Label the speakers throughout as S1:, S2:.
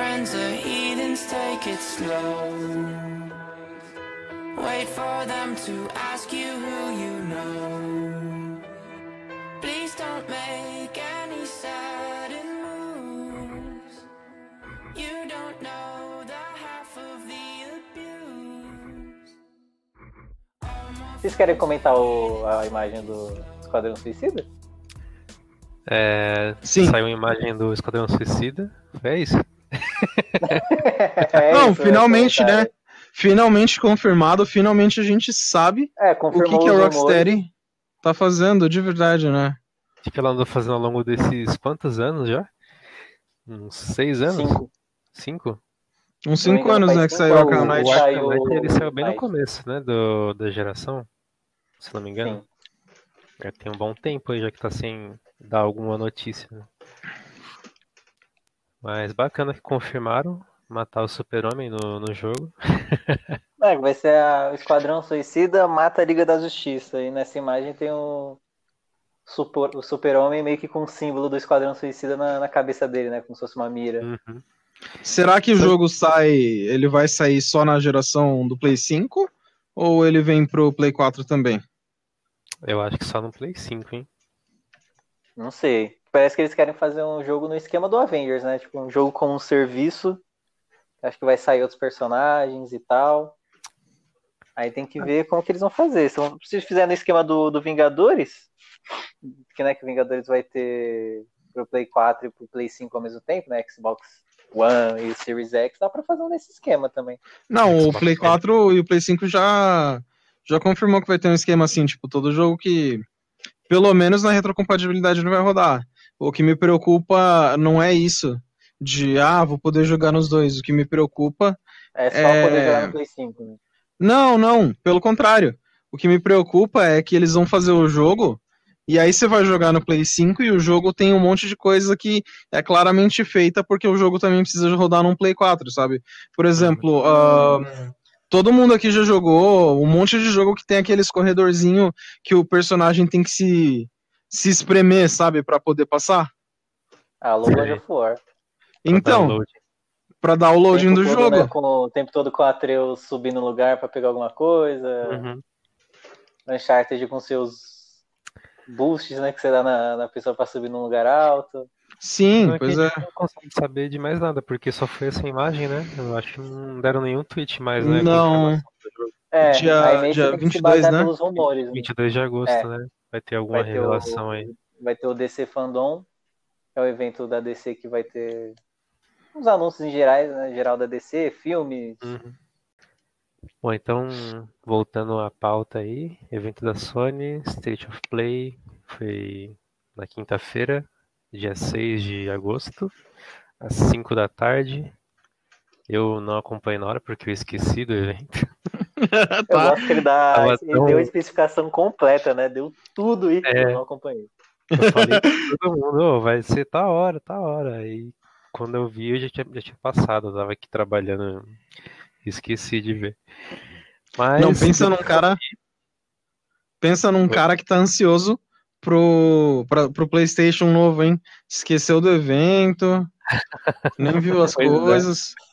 S1: friends are heathens, take it slow. Wait for them to ask you who you know. Please don't make any sudden moves. You don't know the half of the abuse.
S2: Vocês querem comentar o- a imagem do Esquadrão Suicida?
S3: É,
S4: Sim.
S3: Saiu uma imagem do Esquadrão Suicida. É isso.
S2: É
S4: Não,
S2: isso,
S4: finalmente,
S2: ia
S4: né? Finalmente confirmado, finalmente a gente sabe.
S2: É,
S4: o que, que a Rocksteady
S2: rumores.
S4: tá fazendo de verdade, né?
S3: O que ela andou fazendo ao longo desses quantos anos já? Uns seis anos?
S2: Cinco.
S3: Cinco?
S4: Uns 5
S2: engano,
S4: anos, né, que
S2: cinco
S4: saiu a. Arkham
S3: O
S4: Knight.
S2: Saiu
S3: ele saiu bem no começo, né? Do, da geração. Se não me engano.
S2: Sim.
S3: Já tem um bom tempo aí, já que tá sem dar alguma notícia. né? Mas bacana que confirmaram matar o Super-Homem no, no jogo.
S2: É, vai ser a- o Esquadrão Suicida mata a Liga da Justiça. E nessa imagem tem o, super, o Super-Homem meio que com o símbolo do Esquadrão Suicida na, na cabeça dele, né? Como se fosse uma mira.
S3: Uhum.
S4: Será que o jogo sai, ele vai sair só na geração do Play 5? Ou ele vem pro Play 4 também?
S3: Eu acho que só no Play 5, hein?
S2: Não sei. Parece que eles querem fazer um jogo no esquema do Avengers, né? Tipo, um jogo com um serviço. Acho que vai sair outros personagens e tal. Aí tem que ver como que eles vão fazer. Se vão- se fizer no esquema do, do Vingadores, que né, que o Vingadores vai ter pro Play 4 e pro Play 5 ao mesmo tempo, né? Xbox One e Series X, dá pra fazer um nesse esquema também.
S4: Não, o Play
S3: One.
S4: 4 e o Play 5 já, já confirmou que vai ter um esquema assim, tipo, todo jogo que, pelo menos na retrocompatibilidade, não vai rodar. O que me preocupa não é isso, de, ah, vou poder jogar nos dois. O que me preocupa
S2: É só
S4: É.
S2: poder jogar no Play 5. Né?
S4: Não, não, pelo contrário. O que me preocupa é que eles vão fazer o jogo e aí você vai jogar no Play 5 e o jogo tem um monte de coisa que é claramente feita porque o jogo também precisa rodar num Play 4, sabe? Por exemplo, ah, todo mundo aqui já jogou um monte de jogo que tem aquele escorredorzinho que o personagem tem que se, se espremer, sabe, Pra poder passar.
S2: Ah, Lord
S3: Sei.
S2: of War.
S4: Então, pra dar o loading do
S2: todo,
S4: jogo.
S2: né, com, o tempo todo com o Atreus subindo no lugar pra pegar alguma coisa.
S3: Uhum.
S2: Uncharted com seus boosts, né? Que você dá na, na pessoa pra subir num lugar alto.
S4: Sim,
S3: Não,
S4: pois
S3: que a
S4: é.
S3: gente não consegue saber de mais nada, porque só foi essa imagem, né? Eu acho que não deram nenhum tweet mais, né?
S4: Não.
S3: jogo.
S2: É,
S4: Dia-
S2: aí meio que
S4: dia
S2: tem que se
S4: 22,
S2: basear
S4: né?
S2: pelos rumores. né?
S3: 22 de agosto,
S2: É.
S3: né? Vai ter alguma
S2: Vai ter,
S3: revelação
S2: o,
S3: aí.
S2: vai ter o DC Fandom, que é o evento da DC que vai ter uns anúncios em gerais, né? Geral da DC, filmes.
S3: Uhum. Bom, então, voltando à pauta aí, evento da Sony, State of Play, foi na quinta-feira, dia 6 de agosto, às 5 da tarde. Eu não acompanhei na hora porque eu esqueci do evento.
S2: Eu
S4: Tá.
S2: gosto que ele dá. Ele
S3: tão-
S2: deu a especificação completa, né? Deu tudo aí que
S3: É.
S2: eu não acompanhei.
S3: Eu falei pra todo mundo, "Ô, vai ser tá hora, tá hora. Aí quando eu vi, eu já tinha, já tinha passado, eu tava aqui trabalhando, esqueci de ver. Mas
S4: Não, pensa num cara. Pensa num cara que tá ansioso pro, pra, pro PlayStation novo, hein? Esqueceu do evento, nem viu as
S3: Pois é.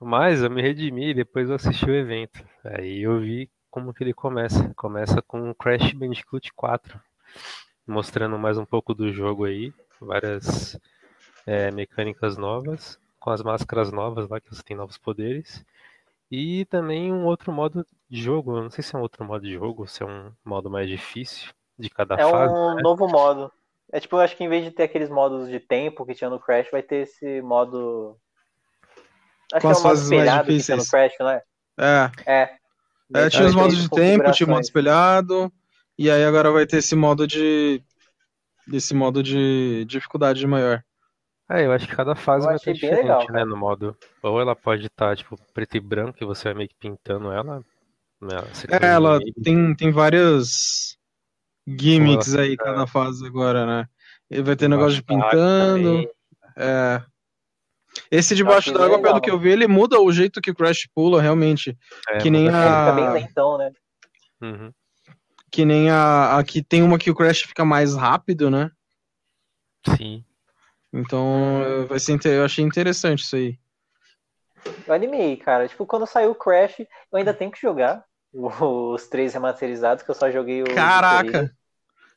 S3: Mas eu me redimi e depois eu assisti o evento. Aí eu vi como que ele começa. Começa com Crash Bandicoot 4, mostrando mais um pouco do jogo aí, várias é, mecânicas novas, com as máscaras novas lá que você tem novos poderes. E também um outro modo de jogo. Eu não sei se é um outro modo de jogo, ou se é um modo mais difícil de cada
S2: É
S3: fase.
S2: um
S3: né?
S2: novo modo. É tipo, eu acho que em vez de ter aqueles modos de tempo que tinha no Crash, vai ter esse modo. Acho
S4: Com
S2: que é
S4: as
S2: o modo
S4: fases mais
S2: espelhado que tinha no
S4: difíceis.
S2: Crash, não é?
S4: É,
S2: É.
S4: é tinha os modos de tempo, tinha o modo espelhado, e aí agora vai ter esse modo de. Esse modo de dificuldade maior.
S3: É, eu acho que cada fase
S2: Eu
S3: vai
S2: bem
S3: diferente,
S2: legal,
S3: né, no modo. Ou ela pode estar, tipo, preto e branco, e você vai meio que pintando ela. né,
S4: É, ela tem, tem várias gimmicks
S3: ela
S4: aí, cada fase agora, né? E vai ter negócio de pintando.
S3: também.
S4: É. Esse debaixo d'água, pelo que eu vi, ele muda o jeito que o Crash pula, realmente.
S3: É,
S4: que nem
S2: Ele
S4: a-
S2: fica bem lentão, né?
S3: Uhum.
S4: Que nem a. Aqui tem uma que o Crash fica mais rápido, né?
S3: Sim.
S4: Então, vai ser, eu achei interessante isso aí.
S2: Eu animei, cara. Tipo, quando saiu o Crash, eu ainda tenho que jogar os três remasterizados, que eu só joguei o.
S4: Caraca!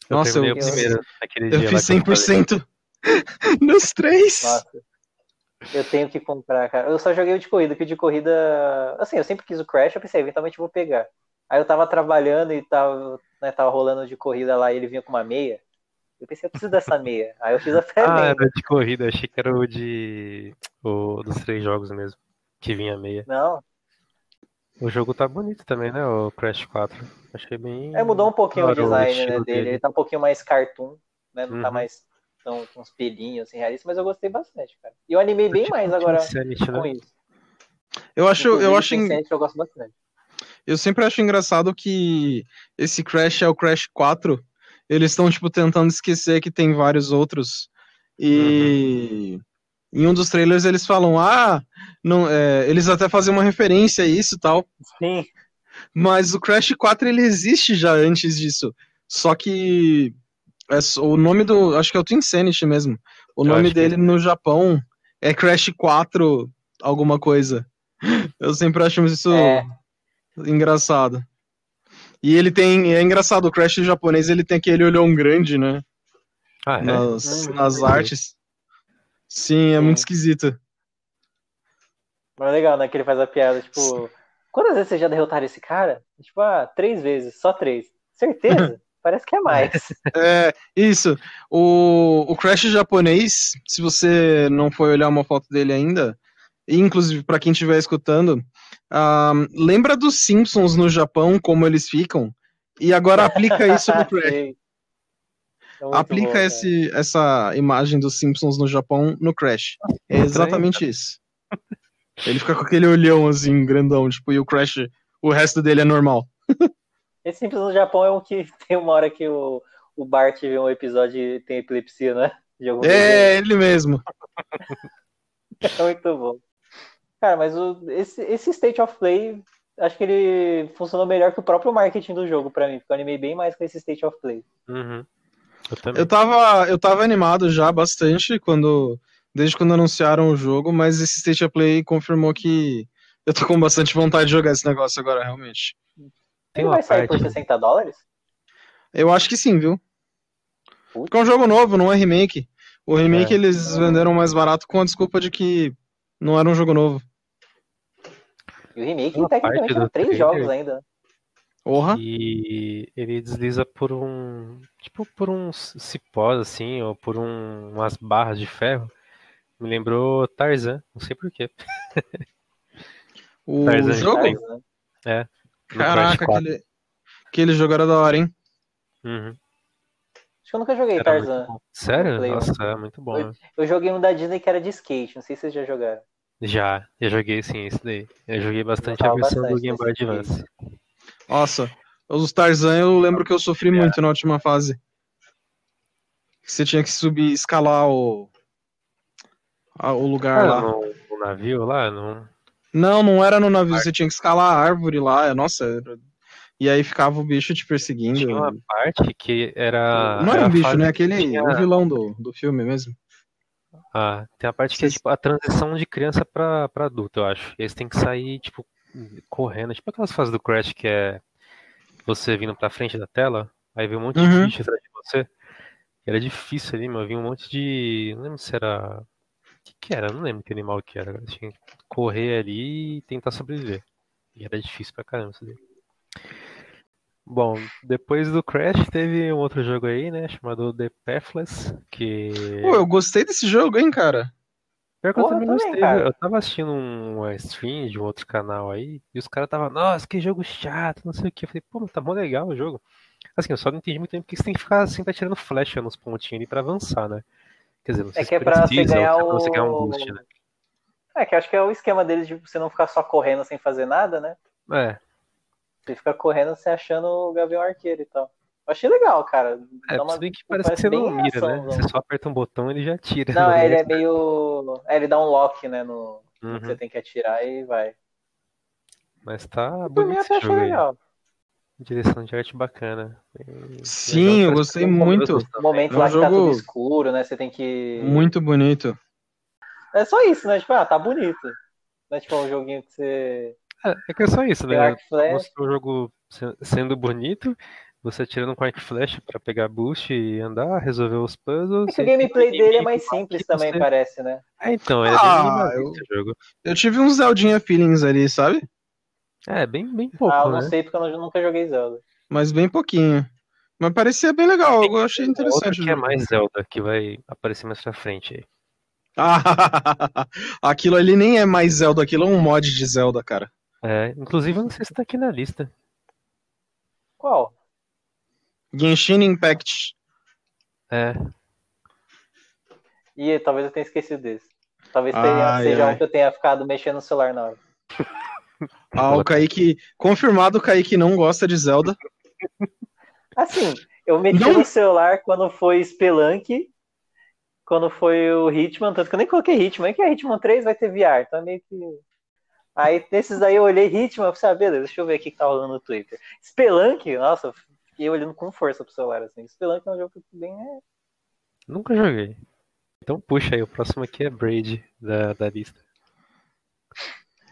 S3: Eu
S4: Nossa, eu-
S3: o primeiro naquele
S4: Eu fiz
S3: eu falei.
S4: 100% nos três.
S2: Nossa. Eu tenho que comprar, cara. Eu só joguei o de corrida, que o de corrida. Assim, eu sempre quis o Crash, eu pensei, eventualmente eu vou pegar. Aí eu tava trabalhando e tava, né, tava rolando de corrida lá e ele vinha com uma meia. Eu pensei, eu preciso dessa meia. Aí eu fiz a
S3: Ah,
S2: pré-venda.
S3: era de corrida, achei que era o de. O dos três jogos mesmo. Que vinha meia.
S2: Não,
S3: O jogo tá bonito também, né? O Crash 4. Achei bem.
S2: é, mudou um pouquinho o design né,
S3: estilo
S2: dele. Ele tá um pouquinho mais cartoon, né? Não tá
S3: Uhum.
S2: mais tão com uns pelinhos assim, realistas, mas eu gostei bastante, cara. E eu animei bem
S3: Tipo
S2: mais agora
S3: Insanity,
S2: com isso.
S4: Eu acho, eu acho,
S2: Tencent eu gosto bastante.
S4: eu sempre acho engraçado que esse Crash é o Crash 4. Eles estão, tipo, tentando esquecer que tem vários outros. E em um dos trailers eles falam, ah, não, é, eles até fazem uma referência a isso e tal.
S2: Sim,
S4: Mas o Crash 4 ele existe já antes disso. Só que é o nome do. Acho que é o Twin Sanity mesmo. O
S3: Eu
S4: nome
S3: que
S4: dele no Japão é Crash 4 alguma coisa. Eu sempre acho isso
S2: É.
S4: engraçado. E ele tem. É engraçado, o Crash japonês ele tem aquele olhão grande, né?
S3: Ah, é?
S4: Nas,
S2: Hum,
S4: nas artes. Sim, é
S2: Sim.
S4: muito esquisito.
S2: mas é legal, né? Que ele faz a piada, tipo, quantas vezes vocês já derrotaram esse cara? Tipo, ah, três vezes, só três. Certeza? Parece que é mais.
S4: É, isso. O, o Crash japonês, se você não foi olhar uma foto dele ainda, inclusive para quem estiver escutando, ah, lembra dos Simpsons no Japão, como eles ficam? E agora aplica isso no Crash.
S2: É muito
S4: Aplica
S2: bom, cara.
S4: esse, essa imagem dos Simpsons no Japão no Crash. É exatamente isso. Ele fica com aquele olhão assim, grandão, tipo, e o Crash, o resto dele é normal.
S2: Esse Simpsons no Japão é um que tem uma hora que o, o Bart vê um episódio e tem epilepsia, né? De algum
S4: É, ele mesmo.
S2: É muito bom. Cara, mas o, esse, esse State of Play, acho que ele funcionou melhor que o próprio marketing do jogo pra mim, porque eu animei bem mais com esse State of Play.
S3: Uhum. Eu também.
S4: Eu tava, eu tava animado já bastante quando, desde quando anunciaram o jogo, mas esse State of Play confirmou que eu tô com bastante vontade de jogar esse negócio agora, realmente.
S3: Tem
S2: ele
S3: uma
S2: vai sair por
S3: parte.
S2: 60 dólares?
S4: Eu acho que sim, viu?
S2: Putz.
S4: Porque é um jogo novo, não é remake. O remake
S3: É.
S4: eles venderam mais barato com a desculpa de que não era um jogo novo.
S2: E o remake,
S3: Uma
S2: tecnicamente, eram
S3: do
S2: três
S3: trailer.
S2: jogos ainda.
S4: Porra.
S3: E ele desliza por um. Tipo, por uns cipós, assim, ou por um, umas barras de ferro. Me lembrou Tarzan, não sei porquê.
S4: O
S3: Tarzan
S4: jogo?
S2: Tarzan.
S3: No
S4: Caraca,
S3: Crash 4.
S4: aquele, aquele jogo era da hora, hein?
S3: Uhum.
S2: Acho que eu nunca joguei
S3: Era
S2: Tarzan.
S3: Sério?
S2: Play,
S3: Nossa, é muito bom. né?
S2: Eu joguei um da Disney que era de skate, não sei se vocês já jogaram.
S3: Já, eu joguei sim, esse daí. Eu joguei bastante a
S2: Gostava
S3: versão do
S2: bastante
S3: Game Boy Advance.
S4: Nossa, os Tarzan eu lembro que eu sofri muito na última fase. Você tinha que subir, escalar o, a- o lugar
S3: Ah,
S4: lá.
S3: no, no navio lá, não.
S4: Não, não era no navio, você tinha que escalar a árvore lá. Nossa, era- e aí ficava o bicho te perseguindo.
S3: Tinha uma parte que era.
S4: Não era um bicho, né?
S3: que
S4: Aquele
S3: tinha-
S4: o vilão do, do filme mesmo.
S3: Ah, tem a parte que é tipo a transição de criança pra, pra adulto, eu acho. Eles têm que sair, tipo, correndo. Tipo aquelas fases do Crash que é você vindo pra frente da tela, aí vem um monte de
S4: Uhum.
S3: bicho atrás de você. Era difícil ali, meu. Vinha um monte de. Não lembro se era. O que, que era? Não lembro que animal que era. Tinha que correr ali e tentar sobreviver. E era difícil pra caramba isso daí. Bom, depois do Crash teve um outro jogo aí, né? Chamado The Pathless, que.
S4: Pô, eu gostei desse jogo, hein, cara.
S3: Pior que eu
S2: Porra,
S3: também
S2: eu também,
S3: gostei,
S2: cara.
S3: Eu tava assistindo um- uma stream de um outro canal aí, e os caras tava, nossa, que jogo chato, não sei o que. Eu falei, pô, mas tá mó legal o jogo. Assim, eu só não entendi muito bem porque você tem que ficar assim, tá tirando flecha nos pontinhos ali pra avançar, né? Quer dizer, sei
S2: É que é pra você ganhar
S3: é pra você ganhar um
S2: o-
S3: boost, né?
S2: É, que acho que é o esquema deles de você não ficar só correndo sem fazer nada, né?
S3: É,
S2: Você fica correndo você achando o Gavião Arqueiro e tal. Eu achei legal, cara.
S3: é,
S2: uma-
S3: se bem que parece que você não mira, né? Você só aperta um botão e ele já tira.
S2: Não,
S3: né?
S2: ele é meio. É, ele dá um lock, né? No...
S3: Uhum.
S2: você tem que atirar e vai.
S3: Mas tá
S2: Por mim,
S3: bonito
S2: eu achei
S3: aí. Direção de arte bacana.
S4: Sim, eu gostei muito.
S2: O momento
S4: É um
S2: lá que tá
S4: jogo-
S2: tudo escuro, né? Você tem que.
S4: Muito bonito.
S2: É só isso, né? Tipo, ah, tá bonito. Não é tipo um joguinho que você.
S3: É, é que é só isso, né? Mostrou o jogo se- sendo bonito, você atirando com arco e flecha pra pegar boost e andar, resolver os puzzles.
S2: É que o gameplay dele é mais simples também,
S3: você-
S2: parece, né?
S3: É, então, ele é
S4: Ah,
S3: bem o jogo.
S4: Eu tive uns Zeldinha feelings ali, sabe?
S3: É, bem, bem pouco,
S2: ah, eu não
S3: né?
S2: sei porque eu nunca joguei Zelda.
S4: Mas bem pouquinho. Mas parecia bem legal, eu achei interessante.
S3: que é mais Zelda, que vai aparecer mais pra frente aí.
S4: Ah, aquilo ali nem é mais Zelda, aquilo é um mod de Zelda, cara.
S3: É, inclusive, eu não sei se tá aqui na lista.
S2: Qual?
S4: Genshin Impact.
S3: É,
S2: Ih, talvez eu tenha esquecido desse. Talvez
S4: Ai,
S2: seja
S4: ai.
S2: um que eu tenha ficado mexendo no celular na hora.
S4: Ah, o Kaique. Confirmado, o Kaique não gosta de Zelda.
S2: Assim, eu mexi
S4: Não-
S2: no celular quando foi Spelunk, quando foi o Hitman, tanto que eu nem coloquei Hitman, é que a Hitman 3 vai ter VR, então é meio que. Aí nesses daí eu olhei Hitman, eu falei, ah, beleza, deixa eu ver o que que tá rolando no Twitter. Spelunk, nossa, eu fiquei olhando com força pro celular, assim. Spelunk é um jogo que bem. é-
S3: nunca joguei. Então puxa aí, o próximo aqui é Braid da, da lista.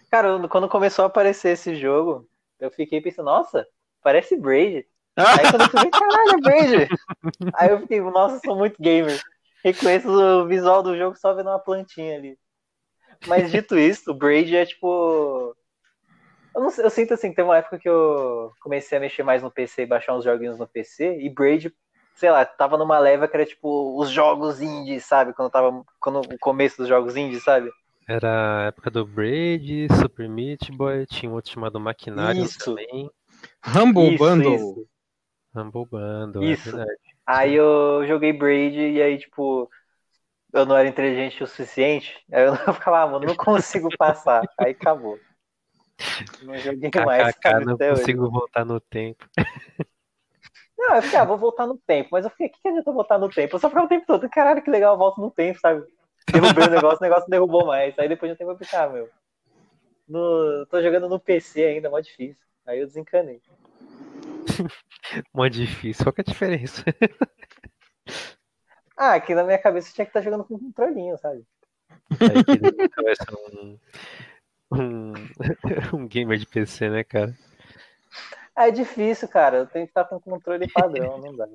S2: Cara, quando começou a aparecer esse jogo, eu fiquei pensando, nossa, parece Braid. Aí quando eu ver, caralho, é Braid! Aí eu fiquei, nossa, sou muito gamer. Reconheço o visual do jogo só vendo uma plantinha ali. Mas dito isso, o Braid é tipo. Eu, não eu sinto assim, tem uma época que eu comecei a mexer mais no PC e baixar uns joguinhos no PC, e Braid, sei lá, tava numa leva que era tipo os jogos indies, sabe? Quando tava. Quando o começo dos jogos indies, sabe?
S3: Era a época do Braid, Super Meat Boy, tinha um outro chamado Maquinário
S2: Isso.
S3: também.
S4: Humble
S2: Isso,
S4: Bundle.
S2: isso.
S3: Humble Bundle,
S2: Isso.
S3: é verdade.
S2: Aí eu joguei Braid e aí, tipo, eu não era inteligente o suficiente. Aí eu não ficava, ah, mano, não consigo passar. Aí acabou. Não joguei mais,
S3: KKK,
S2: cara,
S3: não
S2: até hoje.
S3: consigo voltar no tempo.
S2: Não, eu fiquei, ah, vou voltar no tempo. Mas eu fiquei, o que, que adianta eu voltar no tempo? Eu só ficava o tempo todo, caralho, que legal, eu volto no tempo, sabe? Derrubei o negócio, o negócio derrubou mais. Aí depois de um tempo eu pensei, ah, meu, no, tô jogando no PC ainda, mó difícil. Aí eu desencanei.
S3: Mó difícil. Qual que é a diferença?
S2: Ah, aqui na minha cabeça eu tinha que estar jogando com controlinho, sabe?
S3: Aí que ser um, um, um gamer de PC, né, cara?
S2: Ah, é difícil, cara. Eu tenho que estar com controle padrão, não dá.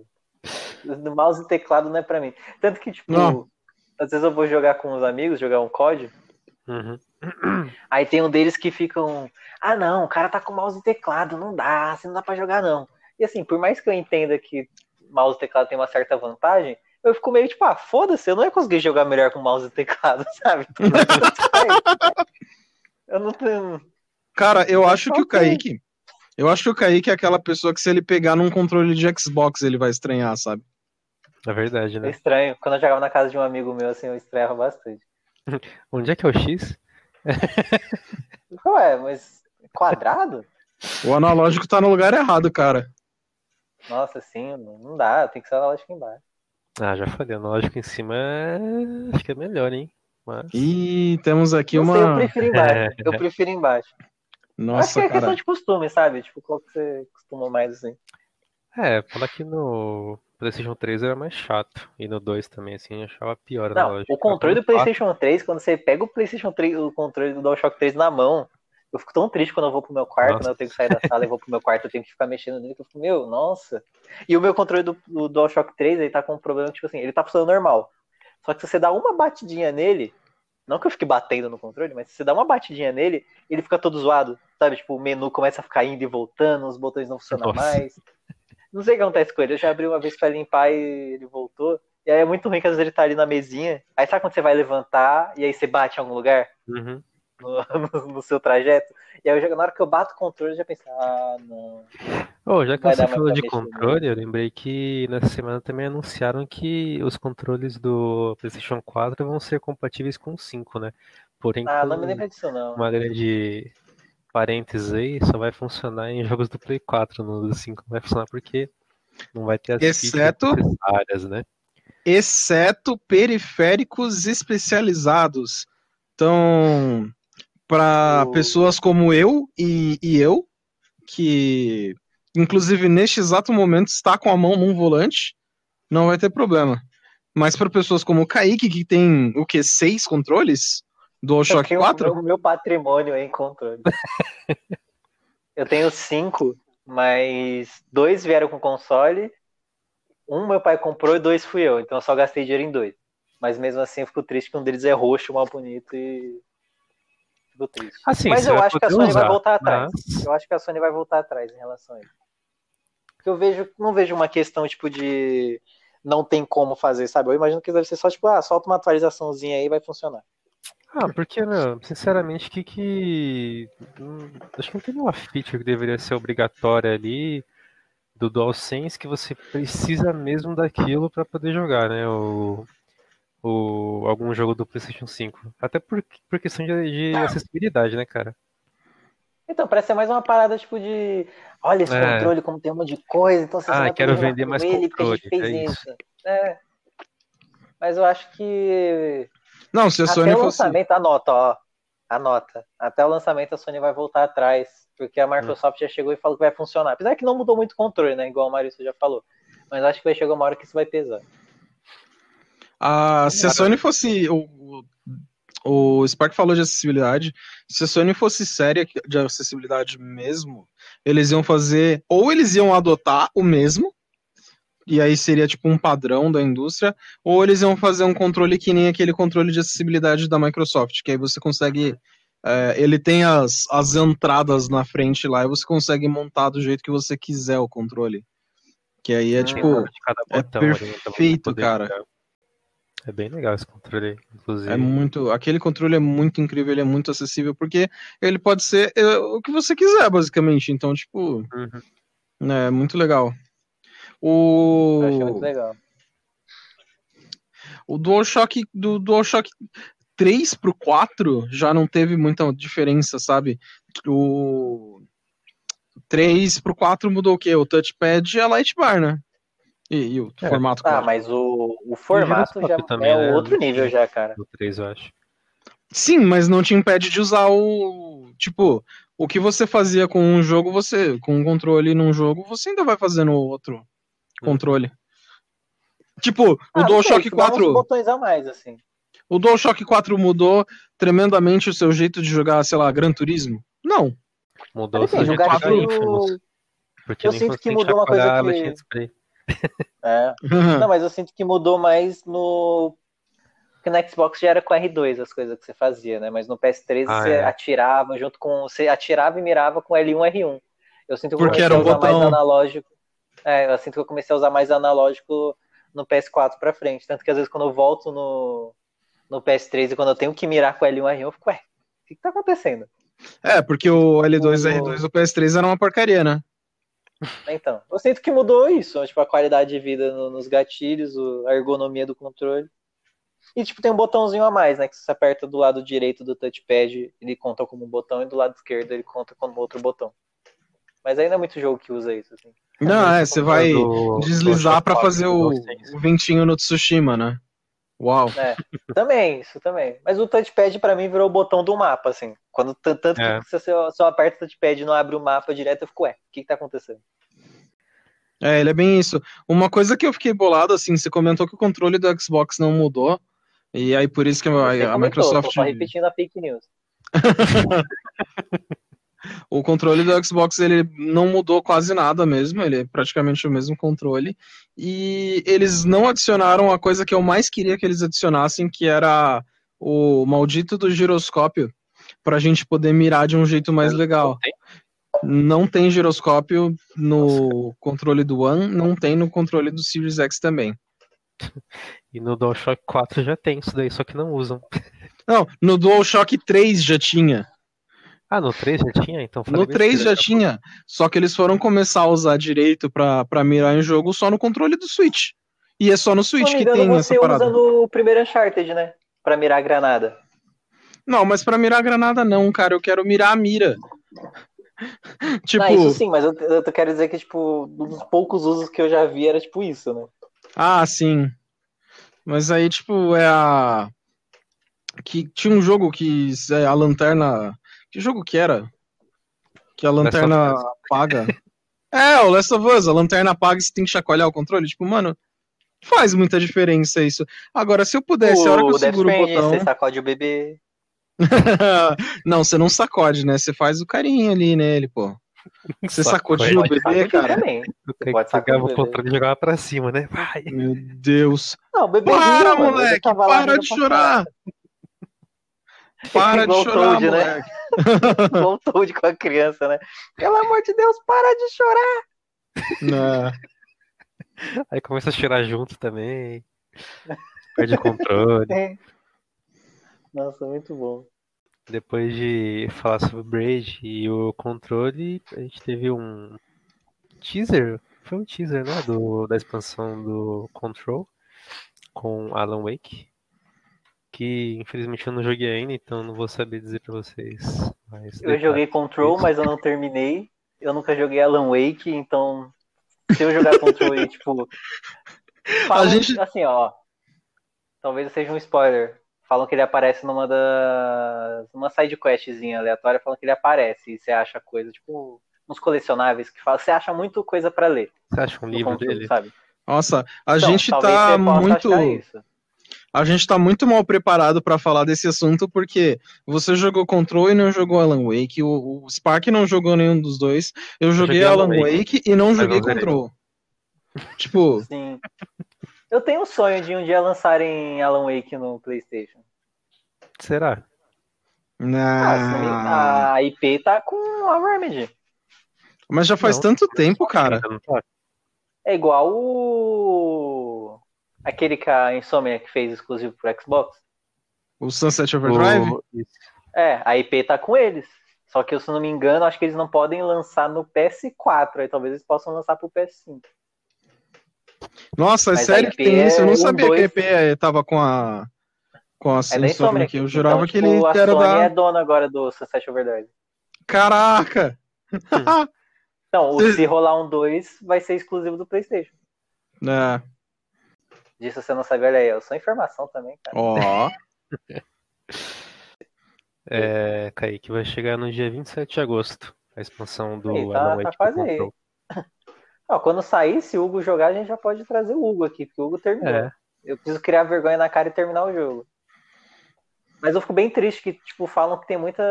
S2: No mouse e teclado não é pra mim. Tanto que, tipo,
S4: Não.
S2: Às vezes eu vou jogar com os amigos, jogar um COD,
S3: Uhum.
S2: aí tem um deles que ficam, ah não, o cara tá com mouse e teclado, não dá, assim não dá pra jogar não. E assim, por mais que eu entenda que mouse e teclado tem uma certa vantagem, eu fico meio tipo, ah, foda-se, eu não ia conseguir jogar melhor com mouse e teclado, sabe? eu não tenho.
S4: Cara, eu acho que o. Kaique. Eu acho que o Kaique é aquela pessoa que se ele pegar num controle de Xbox, ele vai estranhar, sabe?
S3: É verdade,
S2: É
S3: né?
S2: estranho. Quando eu jogava na casa de um amigo meu, assim, eu estranhava bastante.
S3: Onde é que é o X?
S2: Ué, mas quadrado?
S4: O analógico tá no lugar errado, cara.
S2: Nossa, assim, não dá, tem que ser analógico embaixo.
S3: Ah, já falei, o analógico em cima é... acho que é melhor, hein? Mas...
S4: E temos aqui
S2: não sei, eu
S4: uma.
S2: prefiro embaixo. Eu prefiro embaixo. Acho que
S4: Nossa,
S2: é questão
S4: cara.
S2: de costume, sabe? Tipo, qual que você costuma mais assim.
S3: É, falar que no PlayStation 3 era mais chato. E no 2 também, assim, eu achava pior
S2: Não,
S3: analógico.
S2: o controle do PlayStation 3, quando você pega o PlayStation 3, o controle do DualShock 3 na mão, eu fico tão triste quando eu vou pro meu quarto,
S3: Nossa.
S2: né? Eu tenho que sair da sala e vou pro meu quarto, eu tenho que ficar mexendo nele, que eu fico, meu, nossa. E o meu controle do, do DualShock 3, ele tá com um problema, tipo assim, ele tá funcionando normal. Só que se você dá uma batidinha nele, não que eu fique batendo no controle, mas se você dá uma batidinha nele, ele fica todo zoado, sabe? Tipo, o menu começa a ficar indo e voltando, os botões não funcionam
S3: Nossa.
S2: mais. Não sei o que acontece com ele. Eu já abri uma vez pra limpar e ele voltou. E aí é muito ruim que às vezes ele tá ali na mesinha. Aí sabe quando você vai levantar e aí você bate em algum lugar
S3: Uhum.
S2: no, no- seu trajeto? E aí eu na hora que eu bato o controle, eu já penso, ah, não.
S3: Oh, já que você falou de controle, eu lembrei que nessa semana também anunciaram que os controles do PlayStation 4 vão ser compatíveis com o 5, né? Porém,
S2: Ah, não me lembra disso, não.
S3: uma grande parênteses aí, só vai funcionar em jogos do Play 4, no do 5 não vai funcionar porque não vai ter as
S4: Exceto-
S3: necessárias, né?
S4: Exceto periféricos especializados. Então, para
S2: O-
S4: pessoas como eu e, e eu, que inclusive neste exato momento está com a mão num volante, não vai ter problema. Mas para pessoas como o Kaique, que tem o que? Seis controles? DualShock
S2: tenho
S4: 4?
S2: O meu, patrimônio em controle. eu tenho cinco, mas dois vieram com console. Um meu pai comprou e dois fui eu. Então eu só gastei dinheiro em dois. Mas mesmo assim eu fico triste que um deles é roxo, mal bonito e. Fico triste.
S3: Assim,
S2: mas eu
S3: vai
S2: acho que a Sony vai
S3: usar,
S2: voltar atrás.
S3: mas-
S2: Eu acho que a Sony vai voltar atrás em relação a isso. Porque eu vejo, não vejo uma questão tipo de não tem como fazer, sabe? Eu imagino que deve ser só tipo, ah, solta uma atualizaçãozinha aí e vai funcionar.
S3: Ah, porque, meu, sinceramente, que que. hum, Acho que não tem nenhuma feature que deveria ser obrigatória ali do DualSense que você precisa mesmo daquilo pra poder jogar, né? O, o, algum jogo do PlayStation 5. Até por, por questão de, de acessibilidade, né, cara?
S2: Então, parece ser mais uma parada tipo de. Olha esse
S3: É.
S2: controle, como tem um monte de coisa, então você
S3: Ah,
S2: vai
S3: quero vender mais
S2: ele
S3: controle,
S2: fez
S3: é
S2: isso. É. Mas eu acho que
S4: Não, se a
S2: até
S4: Sony
S2: o
S4: fosse.
S2: lançamento, anota, ó. Anota. Até o lançamento a Sony vai voltar atrás. Porque a Microsoft já chegou e falou que vai funcionar. Apesar que não mudou muito o controle, né? Igual o Maurício já falou. Mas acho que vai chegar uma hora que isso vai pesar.
S4: Ah, se a Sony fosse. O, o, o Spark falou de acessibilidade. Se a Sony fosse séria de acessibilidade mesmo, eles iam fazer. Ou eles iam adotar o mesmo, e aí seria tipo um padrão da indústria, ou eles iam fazer um controle que nem aquele controle de acessibilidade da Microsoft, que aí você consegue. é, ele tem as, as entradas na frente lá e você consegue montar do jeito que você quiser o controle. Que aí é
S2: Hum.
S4: tipo. É
S3: ali, você
S4: perfeito,
S3: poder
S4: cara.
S3: É bem legal esse controle aí, inclusive.
S4: É muito, aquele controle é muito incrível, ele é muito acessível, porque ele pode ser é, o que você quiser, basicamente. Então, tipo,
S3: Uhum.
S4: né, é muito legal.
S2: Eu achei muito
S4: O,
S2: legal.
S4: o DualShock do DualShock 3 pro 4 já não teve muita diferença, sabe? O 3 pro 4 mudou o quê? O touchpad e a light bar, né? E, e o
S3: É.
S4: formato.
S2: Ah, mas o, o formato já
S3: também,
S2: é
S3: né?
S2: outro nível já, cara.
S3: Do 3, eu acho.
S4: Sim, mas não te impede de usar o. Tipo, o que você fazia com um jogo, você. Com um controle num jogo, você ainda vai fazer no outro controle. Tipo, o
S2: Ah, sei,
S4: DualShock
S2: uns
S4: 4.
S2: botões a mais, assim.
S4: O DualShock 4 mudou tremendamente o seu jeito de jogar, sei lá, Gran Turismo? Não.
S3: Mudou o
S2: Mas,
S3: seu
S2: assim,
S3: jeito
S2: o
S3: de jogar Infamous. Porque
S2: eu sinto que mudou uma coisa que-. É. Não, mas eu sinto que mudou mais no. Porque no Xbox já era com R2 as coisas que você fazia, né? Mas no PS3
S3: Ah,
S2: você
S3: é.
S2: atirava junto com. Você atirava e mirava com L1 R1. Eu sinto que
S4: Porque era um botão.
S2: mais analógico. É, eu sinto que eu comecei a usar mais analógico no PS4 pra frente. Tanto que às vezes quando eu volto no, no PS3 e quando eu tenho que mirar com L1 R1, eu fico, ué, o que, que tá acontecendo?
S4: É, porque o L2 e
S2: O-
S4: R2 do PS3 era uma porcaria, né?
S2: Então, eu sinto que mudou isso, tipo, a qualidade de vida no- nos gatilhos, o- a ergonomia do controle. E, tipo, tem um botãozinho a mais, né? Que se você aperta do lado direito do touchpad, ele conta como um botão, e do lado esquerdo ele conta como outro botão. Mas ainda é muito jogo que usa isso, assim.
S4: Não, é, você vai
S3: Do-
S4: deslizar
S3: do DualShock
S4: fazer
S3: 4,
S4: o, o ventinho no Tsushima, né? Uau.
S2: É, também, isso também. Mas o touchpad pra mim virou o botão do mapa, assim. Quando tanto
S3: É.
S2: que se você só aperta o touchpad e não abre o mapa direto, eu fico, ué, o que, que tá acontecendo?
S4: É, ele é bem isso. Uma coisa que eu fiquei bolado, assim, você comentou que o controle do Xbox não mudou, e aí por isso que a, a
S2: comentou,
S4: Microsoft.
S2: tô só repetindo a fake news.
S4: O controle do Xbox ele não mudou quase nada mesmo, ele é praticamente o mesmo controle. E eles não adicionaram a coisa que eu mais queria que eles adicionassem, que era o maldito do giroscópio, pra gente poder mirar de um jeito mais legal. Não tem giroscópio no controle do One, não tem no controle do Series X também.
S3: E no DualShock 4 já tem isso daí, só que não usam.
S4: Não, no DualShock 3 já tinha.
S3: Ah, no 3 já tinha? Então
S4: No 3 já tinha, só que eles foram começar a usar direito pra, pra mirar em jogo só no controle do Switch. E é só no
S2: não
S4: Switch que
S2: engano,
S4: tem
S2: você
S4: essa parada.
S2: usa no primeiro Uncharted, né? Pra mirar a granada.
S4: Não, mas pra mirar granada não, cara, eu quero mirar a mira. tipo,
S2: Ah, isso sim, mas eu, eu quero dizer que, tipo, um dos poucos usos que eu já vi era tipo isso, né?
S4: ah, sim. Mas aí, tipo, é a. Que tinha um jogo que é a lanterna. Que jogo que era? Que a lanterna apaga. É, o Last of Us, a lanterna apaga e você tem que chacoalhar o controle. Tipo, mano, faz muita diferença isso. Agora, se eu pudesse, a hora que eu
S2: o
S4: seguro o botão.
S2: você sacode o bebê.
S4: não, você não sacode, né? Você faz o carinho ali nele, pô. Você sacudiu o bebê, cara?
S2: também.
S3: Você
S2: pode sacar o
S3: o
S2: bebê.
S3: controle e jogava pra cima, né? Vai.
S4: Meu Deus.
S2: Não, o bebezinho,
S4: Para, moleque, para de
S2: pra
S4: chorar. Para de chorar,
S2: Toad, né? Igual o Toad com a criança, né? Pelo amor de Deus, para de chorar.
S4: Não.
S3: Aí começa a chorar junto também. Perde o controle.
S2: Nossa, muito bom.
S3: Depois de falar sobre o Braid e o controle, a gente teve um teaser. Foi um teaser, né? Do, da expansão do Control com Alan Wake. Que infelizmente eu não joguei ainda, então não vou saber dizer pra vocês.
S2: Eu joguei Control, mas eu não terminei. Eu nunca joguei Alan Wake, então se eu jogar Control e, tipo. Falam,
S4: gente-
S2: Assim, ó. Talvez seja um spoiler. Falam que ele aparece numa das. Numa side questzinha aleatória, falam que ele aparece e você acha coisa, tipo, uns colecionáveis que fala. Você acha muito coisa pra ler.
S3: Você acha um livro
S2: Control,
S3: dele?
S2: sabe?
S4: Nossa, a
S2: Então,
S4: gente tá muito. A gente tá muito mal preparado pra falar desse assunto, porque você jogou Control e não jogou Alan Wake, o, o Spark não jogou nenhum dos dois, eu joguei,
S3: joguei
S4: Alan
S3: Alan
S4: Wake,
S3: Wake,
S4: e não joguei
S3: não.
S4: Control. Tipo,
S2: Sim. Eu tenho um sonho de um dia lançarem Alan Wake no PlayStation.
S3: Será?
S2: Ah,
S4: na...
S2: a IP tá com a Remedy.
S4: mas já faz
S3: Não.
S4: tanto tempo, cara.
S3: Tá?
S2: É igual o. Aquele que a Insomniac fez exclusivo pro Xbox.
S4: O Sunset Overdrive?
S3: O-.
S2: É, a IP tá com eles. Só que eu, se não me engano, acho que eles não podem lançar no PS4. Aí talvez eles possam lançar pro PS5.
S4: Nossa, é sério que tem isso? Eu não
S2: é um,
S4: sabia que a
S2: dois-
S4: IP eh, tava com a. Com a
S2: É
S4: Insomniac.
S2: Insomniac.
S4: Eu jurava
S2: Então,
S4: que
S2: tipo,
S4: ele
S2: a
S4: era
S2: Sony
S4: da.
S2: é dona agora do Sunset Overdrive.
S4: Caraca!
S2: Então, o, se rolar um 2, vai ser exclusivo do PlayStation.
S4: é.
S2: Disso você não sabe, olha aí. Eu sou informação também, cara.
S4: Ó.
S3: É, Kaique, vai chegar no dia 27 de agosto. A expansão do
S2: Aí, tá-
S3: Alan
S2: tá quase aí. Quando sair, se o Hugo jogar, a gente já pode trazer o Hugo aqui, porque o Hugo terminou.
S3: É.
S2: Eu preciso criar vergonha na cara e terminar o jogo. Mas eu fico bem triste que, tipo, falam que tem muita.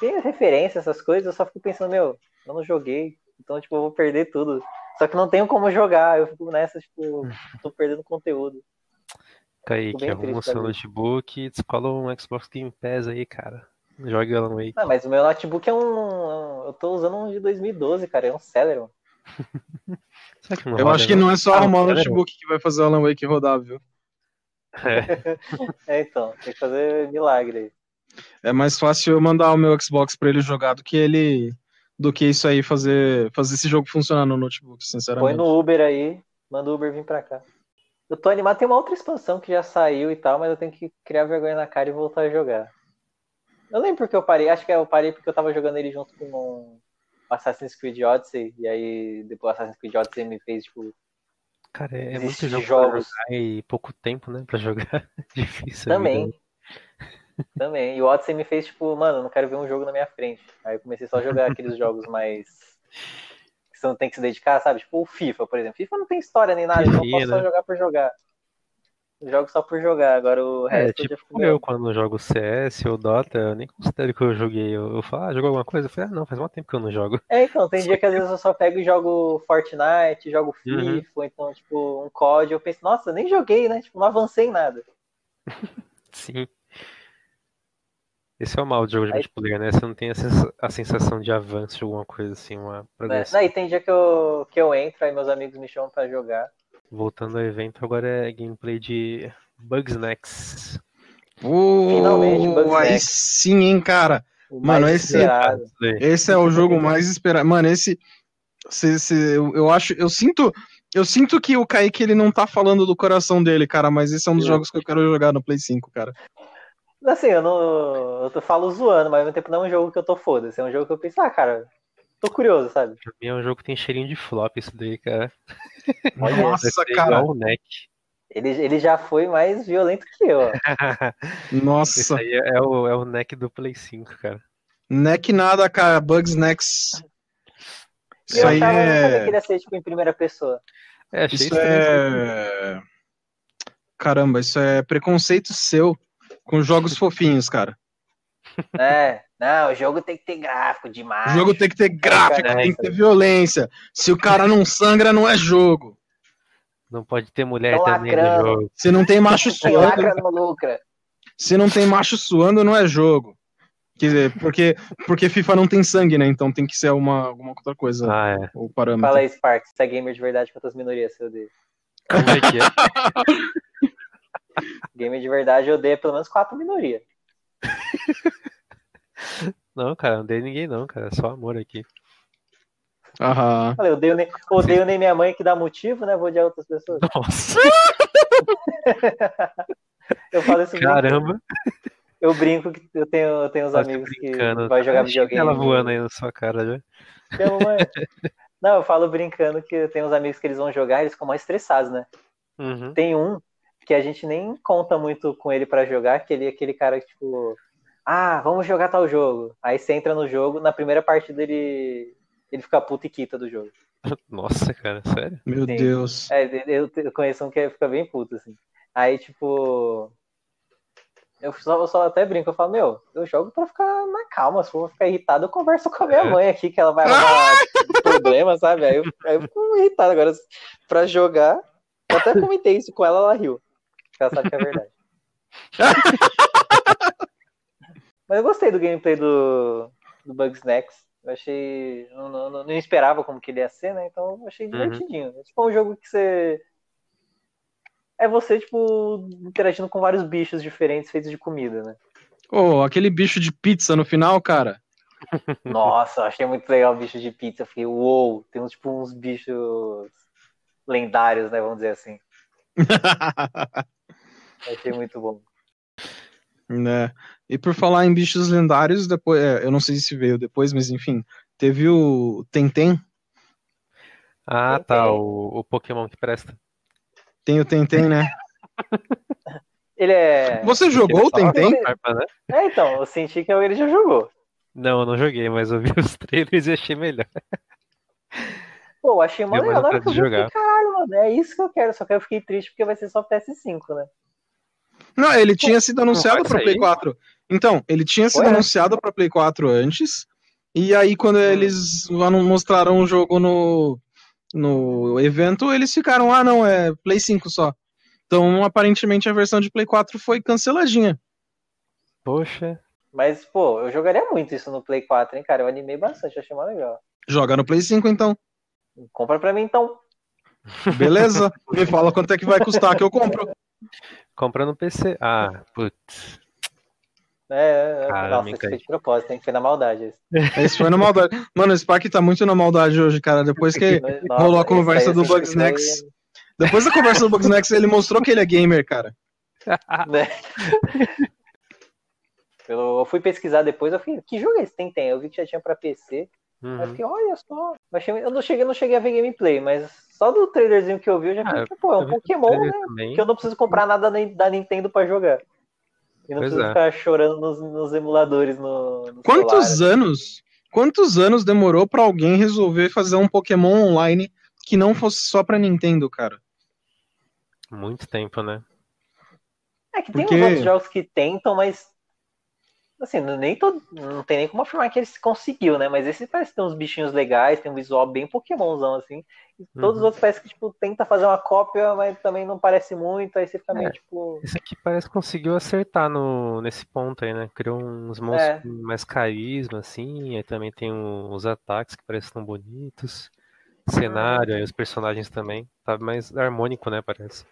S2: Tem referência, essas coisas, eu só fico pensando, meu, eu não joguei, então, tipo, eu vou perder tudo. Só que não tenho como jogar, eu fico nessa, tipo, tô perdendo conteúdo.
S3: Kaique, arruma seu notebook e descola um Xbox Game Pass aí, cara. Jogue Alan Wake.
S2: Ah, mas o meu notebook é um. Eu tô usando um de 2012, cara, é um Celeron.
S4: Eu acho que não é só
S3: Ah,
S4: arrumar o notebook que vai fazer o Alan Wake rodar, viu?
S3: É,
S2: É, então, tem que fazer milagre aí.
S4: É mais fácil eu mandar o meu Xbox pra ele jogar do que ele. Do que isso aí fazer, fazer esse jogo funcionar no notebook,
S2: Põe
S4: sinceramente.
S2: no Uber aí, manda o Uber vir pra cá. Eu tô animado, tem uma outra expansão que já saiu e tal, mas eu tenho que criar vergonha na cara e voltar a jogar. Eu lembro porque eu parei, acho que eu parei porque eu tava jogando ele junto com o Assassin's Creed Odyssey, e aí depois o Assassin's Creed Odyssey me fez, tipo,
S3: cara, é, muito jogo
S2: jogos.
S3: pra jogar e pouco tempo, né, pra jogar. Difícil.
S2: também. Também. E o Odyssey me fez, tipo, mano, eu não quero ver um jogo na minha frente. Aí eu comecei só a jogar aqueles jogos mais. que você não tem que se dedicar, sabe? Tipo o FIFA, por exemplo. FIFA não tem história nem nada, então eu posso só
S3: né?
S2: jogar por jogar. Eu jogo só por jogar, agora o
S3: É,
S2: resto eu já
S3: tipo eu,
S2: meio-
S3: quando jogo CS ou Dota, eu nem considero que eu joguei. Eu, eu falo, ah, jogou alguma coisa? Eu falei, ah, não, faz muito tempo que eu não jogo.
S2: É, então, tem dia que às vezes eu só pego e jogo Fortnite, jogo FIFA,
S3: Uhum.
S2: então, tipo, um COD, eu penso, nossa, eu nem joguei, né? Tipo, não avancei em nada.
S3: Sim. Esse é o mal de jogo de
S2: Aí-
S3: multiplayer, né? Você não tem a, sens- a sensação de avanço de alguma coisa assim, uma progressão.
S2: Não, e tem dia que eu, que eu entro, aí meus amigos me chamam pra jogar.
S3: Voltando ao evento, agora é gameplay de Bugsnax.
S2: Finalmente,
S4: Uh,
S2: Bugsnax.
S4: aí sim, hein, cara.
S2: O
S4: Mano, esse-
S2: esperado.
S4: Esse é o jogo mais esperado. Mano, esse. se- se- eu, eu acho. Eu sinto. Eu sinto que o Kaique ele não tá falando do coração dele, cara, mas esse é um dos jogos que eu quero jogar no Play 5, cara.
S2: Assim, eu não. Eu tô, falo zoando, mas ao mesmo tempo não é um jogo que eu tô foda-se. É um jogo que eu penso, ah, cara, tô curioso, sabe?
S3: Pra mim é um jogo que tem cheirinho de flop isso daí, cara.
S4: Nossa, cara.
S3: igual o Neck.
S2: Ele, ele já foi mais violento que eu, ó.
S4: Nossa.
S3: aí é é o, é o Neck do Play 5, cara.
S4: Neck nada, cara. Bugs.
S2: E
S4: Isso
S2: eu
S4: aí
S2: eu sabia
S4: é.
S2: que ele ia ser, tipo, em primeira pessoa.
S3: É, achei
S4: Isso
S3: estranho.
S4: é. Caramba, isso é preconceito seu com jogos fofinhos, cara.
S2: É, não, o jogo tem que ter gráfico
S4: O
S2: demais.
S4: jogo tem que ter gráfico, tem que ter violência. Se o cara não sangra, não é jogo.
S3: Não pode ter mulher
S2: Tão
S3: também no
S2: lacrando.
S3: jogo.
S4: Se não tem macho suando,
S2: lacra não lucra.
S4: se não tem macho suando, não é jogo. Quer dizer, porque, porque FIFA não tem sangue, né? Então tem que ser uma, alguma outra coisa,
S3: Ah, é.
S4: o parâmetro.
S2: Fala aí, Sparks, você é gamer de verdade contra as minorias, seu odeio.
S3: Como é que é?
S2: Gamer de verdade odeia pelo menos quatro minorias.
S3: Não, cara, não dei ninguém não, cara. Só amor aqui.
S4: Aham.
S2: Falei, odeio nem, odeio nem minha mãe que dá motivo, né? Vou odiar outras pessoas.
S3: Nossa,
S2: Eu falo isso
S3: caramba.
S2: Eu brinco que eu tenho, eu tenho uns
S3: Tá
S2: amigos que vai jogar
S3: Achei
S2: videogame.
S3: Ela voando aí na sua cara já.
S2: Mãe. Não, eu falo brincando que eu tenho uns amigos que eles vão jogar, eles ficam mais estressados, né?
S3: Uhum.
S2: Tem um que a gente nem conta muito com ele pra jogar, que ele é aquele cara que, tipo, ah, vamos jogar tal jogo. Aí você entra no jogo, na primeira partida ele, ele fica puto e quita do jogo.
S3: Nossa, cara, sério?
S4: Meu
S2: Sim.
S4: Deus.
S2: É, eu, eu conheço um que fica bem puto, assim. Aí, tipo. Eu só, eu só até brinco, eu falo, meu, eu jogo pra ficar na calma. Se for ficar irritado, eu converso com a minha
S3: É.
S2: mãe aqui, que ela vai arrumar problema, sabe? Aí eu, aí eu fico irritado. Agora, pra jogar, eu até comentei isso com ela, ela riu. Ela sabe que é verdade. Mas eu gostei do gameplay do, do Bugsnax. Eu achei. Não, não, não esperava como que ele ia ser, né? Então eu achei divertidinho. É tipo um jogo que você. É você, tipo, interagindo com vários bichos diferentes feitos de comida, né?
S4: Ô, aquele bicho de pizza no final, cara.
S2: Nossa, eu achei muito legal o bicho de pizza. Eu fiquei, uou, tem uns, tipo uns bichos lendários, né? Vamos dizer assim. Achei muito bom.
S4: né? E por falar em bichos lendários, depois, é, eu não sei se veio depois, mas enfim, teve o Tentem.
S3: Ah,
S2: Tem,
S3: tá, o, o Pokémon que presta.
S4: Tem o Tentem, né?
S2: Ele é.
S4: Você jogou o Tentem?
S3: Farpa, né?
S2: É, então, eu senti que ele já jogou.
S3: Não, eu não joguei, mas eu vi os trailers e achei melhor.
S2: Pô, achei mó
S3: mais
S2: legal. Na hora que eu vi, fiquei, caralho, mano, é isso que eu quero. Só que eu fiquei triste porque vai ser só PS5, né?
S4: Não, ele tinha sido anunciado para Play
S3: sair?
S4: 4. Então, ele tinha sido
S2: Foi, né?
S4: anunciado para Play 4 antes. E aí, quando eles anu- mostraram o jogo no, no evento, eles ficaram, ah, não, é Play 5 só. Então, aparentemente, a versão de Play 4 foi canceladinha.
S3: Poxa,
S2: Mas, pô, eu jogaria muito isso no Play 4, hein, cara? Eu animei bastante, achei mó legal.
S4: Joga no Play 5, então.
S2: Compra pra mim, então.
S4: Beleza? Me fala quanto é que vai custar que eu compro.
S3: compra no PC. Ah, putz.
S2: É, é,
S3: Cara,
S2: nossa, isso foi de propósito, tem que ser na maldade. Isso.
S4: Esse foi na maldade. Mano, o Spark tá muito na maldade hoje, cara. Depois que
S2: Nossa,
S4: rolou a
S2: isso
S4: conversa do
S2: isso aí
S4: Bugsnax. Depois da conversa do Bugsnax, ele mostrou que ele é gamer, cara.
S2: né? Eu fui pesquisar depois, eu fiquei, que jogo é esse? Tem, tem. Eu vi que já tinha pra PC. Aí eu
S3: Uhum.
S2: fiquei, olha só. Eu, achei- eu não, cheguei, não cheguei a ver gameplay, mas só do trailerzinho que eu vi, eu já
S3: Ah,
S2: fiquei, pô, é um Pokémon, né?
S3: também.
S2: Que eu não preciso comprar nada nem da Nintendo pra jogar. E não
S3: Pois
S2: preciso
S3: é.
S2: ficar chorando nos, nos emuladores no, no
S4: Quantos
S2: celular.
S4: anos? Quantos anos demorou pra alguém resolver fazer um Pokémon online que não fosse só pra Nintendo, cara?
S3: Muito tempo, né?
S2: É que tem
S4: Porque-
S2: uns outros jogos que tentam, mas. Assim, não- nem todo, não tem nem como afirmar que eles conseguiu, né? Mas esse parece ter uns bichinhos legais, tem um visual bem Pokémonzão, assim. E todos os
S3: Uhum.
S2: outros parece que, tipo, tenta fazer uma cópia, mas também não parece muito, aí você fica meio,
S3: É.
S2: tipo.
S3: Esse aqui parece que conseguiu acertar no, nesse ponto aí, né? Criou uns monstros
S2: É.
S3: com mais carisma, assim. Aí também tem os ataques que parecem tão bonitos. Cenário, aí os personagens também. Tá mais harmônico, né? Parece.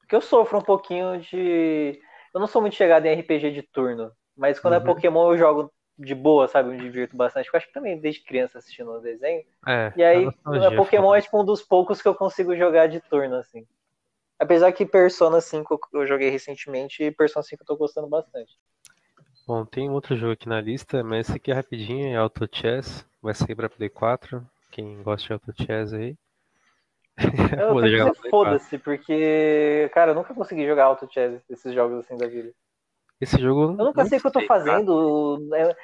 S2: Porque eu sofro um pouquinho de. Eu não sou muito chegado em RPG de turno, mas quando é
S3: Uhum.
S2: Pokémon eu jogo de boa, sabe? Eu me divirto bastante. Eu acho que também desde criança assistindo o desenho.
S3: É.
S2: E aí,
S3: a nostalgia,
S2: Pokémon é tipo um dos poucos que eu consigo jogar de turno, assim. Apesar que Persona 5 eu joguei recentemente e Persona 5 eu tô gostando bastante.
S3: Bom, tem outro jogo aqui na lista, mas esse aqui é rapidinho, é Auto Chess. Vai sair pra Play 4. Quem gosta de Auto Chess aí.
S2: Eu
S3: Vou
S2: tenho
S3: jogar
S2: que
S3: no
S2: dizer
S3: Play 4.
S2: foda-se, porque, cara, eu nunca consegui jogar Auto Chess, esses jogos assim da vida.
S3: Esse jogo.
S2: Eu nunca sei o que eu tô fazendo, é,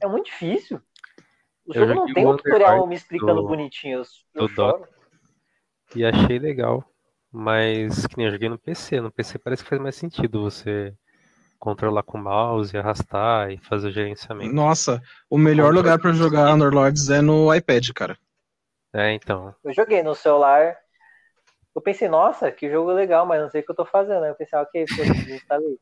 S2: é muito difícil. O
S3: Eu
S2: jogo não tem um tutorial me explicando
S3: do-
S2: bonitinho. Eu, eu.
S3: E achei legal. Mas que nem eu joguei no PC. No PC parece que faz mais sentido você controlar com o mouse, arrastar e fazer o gerenciamento.
S4: Nossa, o melhor lugar pra jogar Underlords é no iPad, cara.
S3: É, então.
S2: Eu joguei no celular. Eu pensei, nossa, que jogo legal, mas não sei o que eu tô fazendo. Eu pensei, ah, ok, foda-se, desinstalei.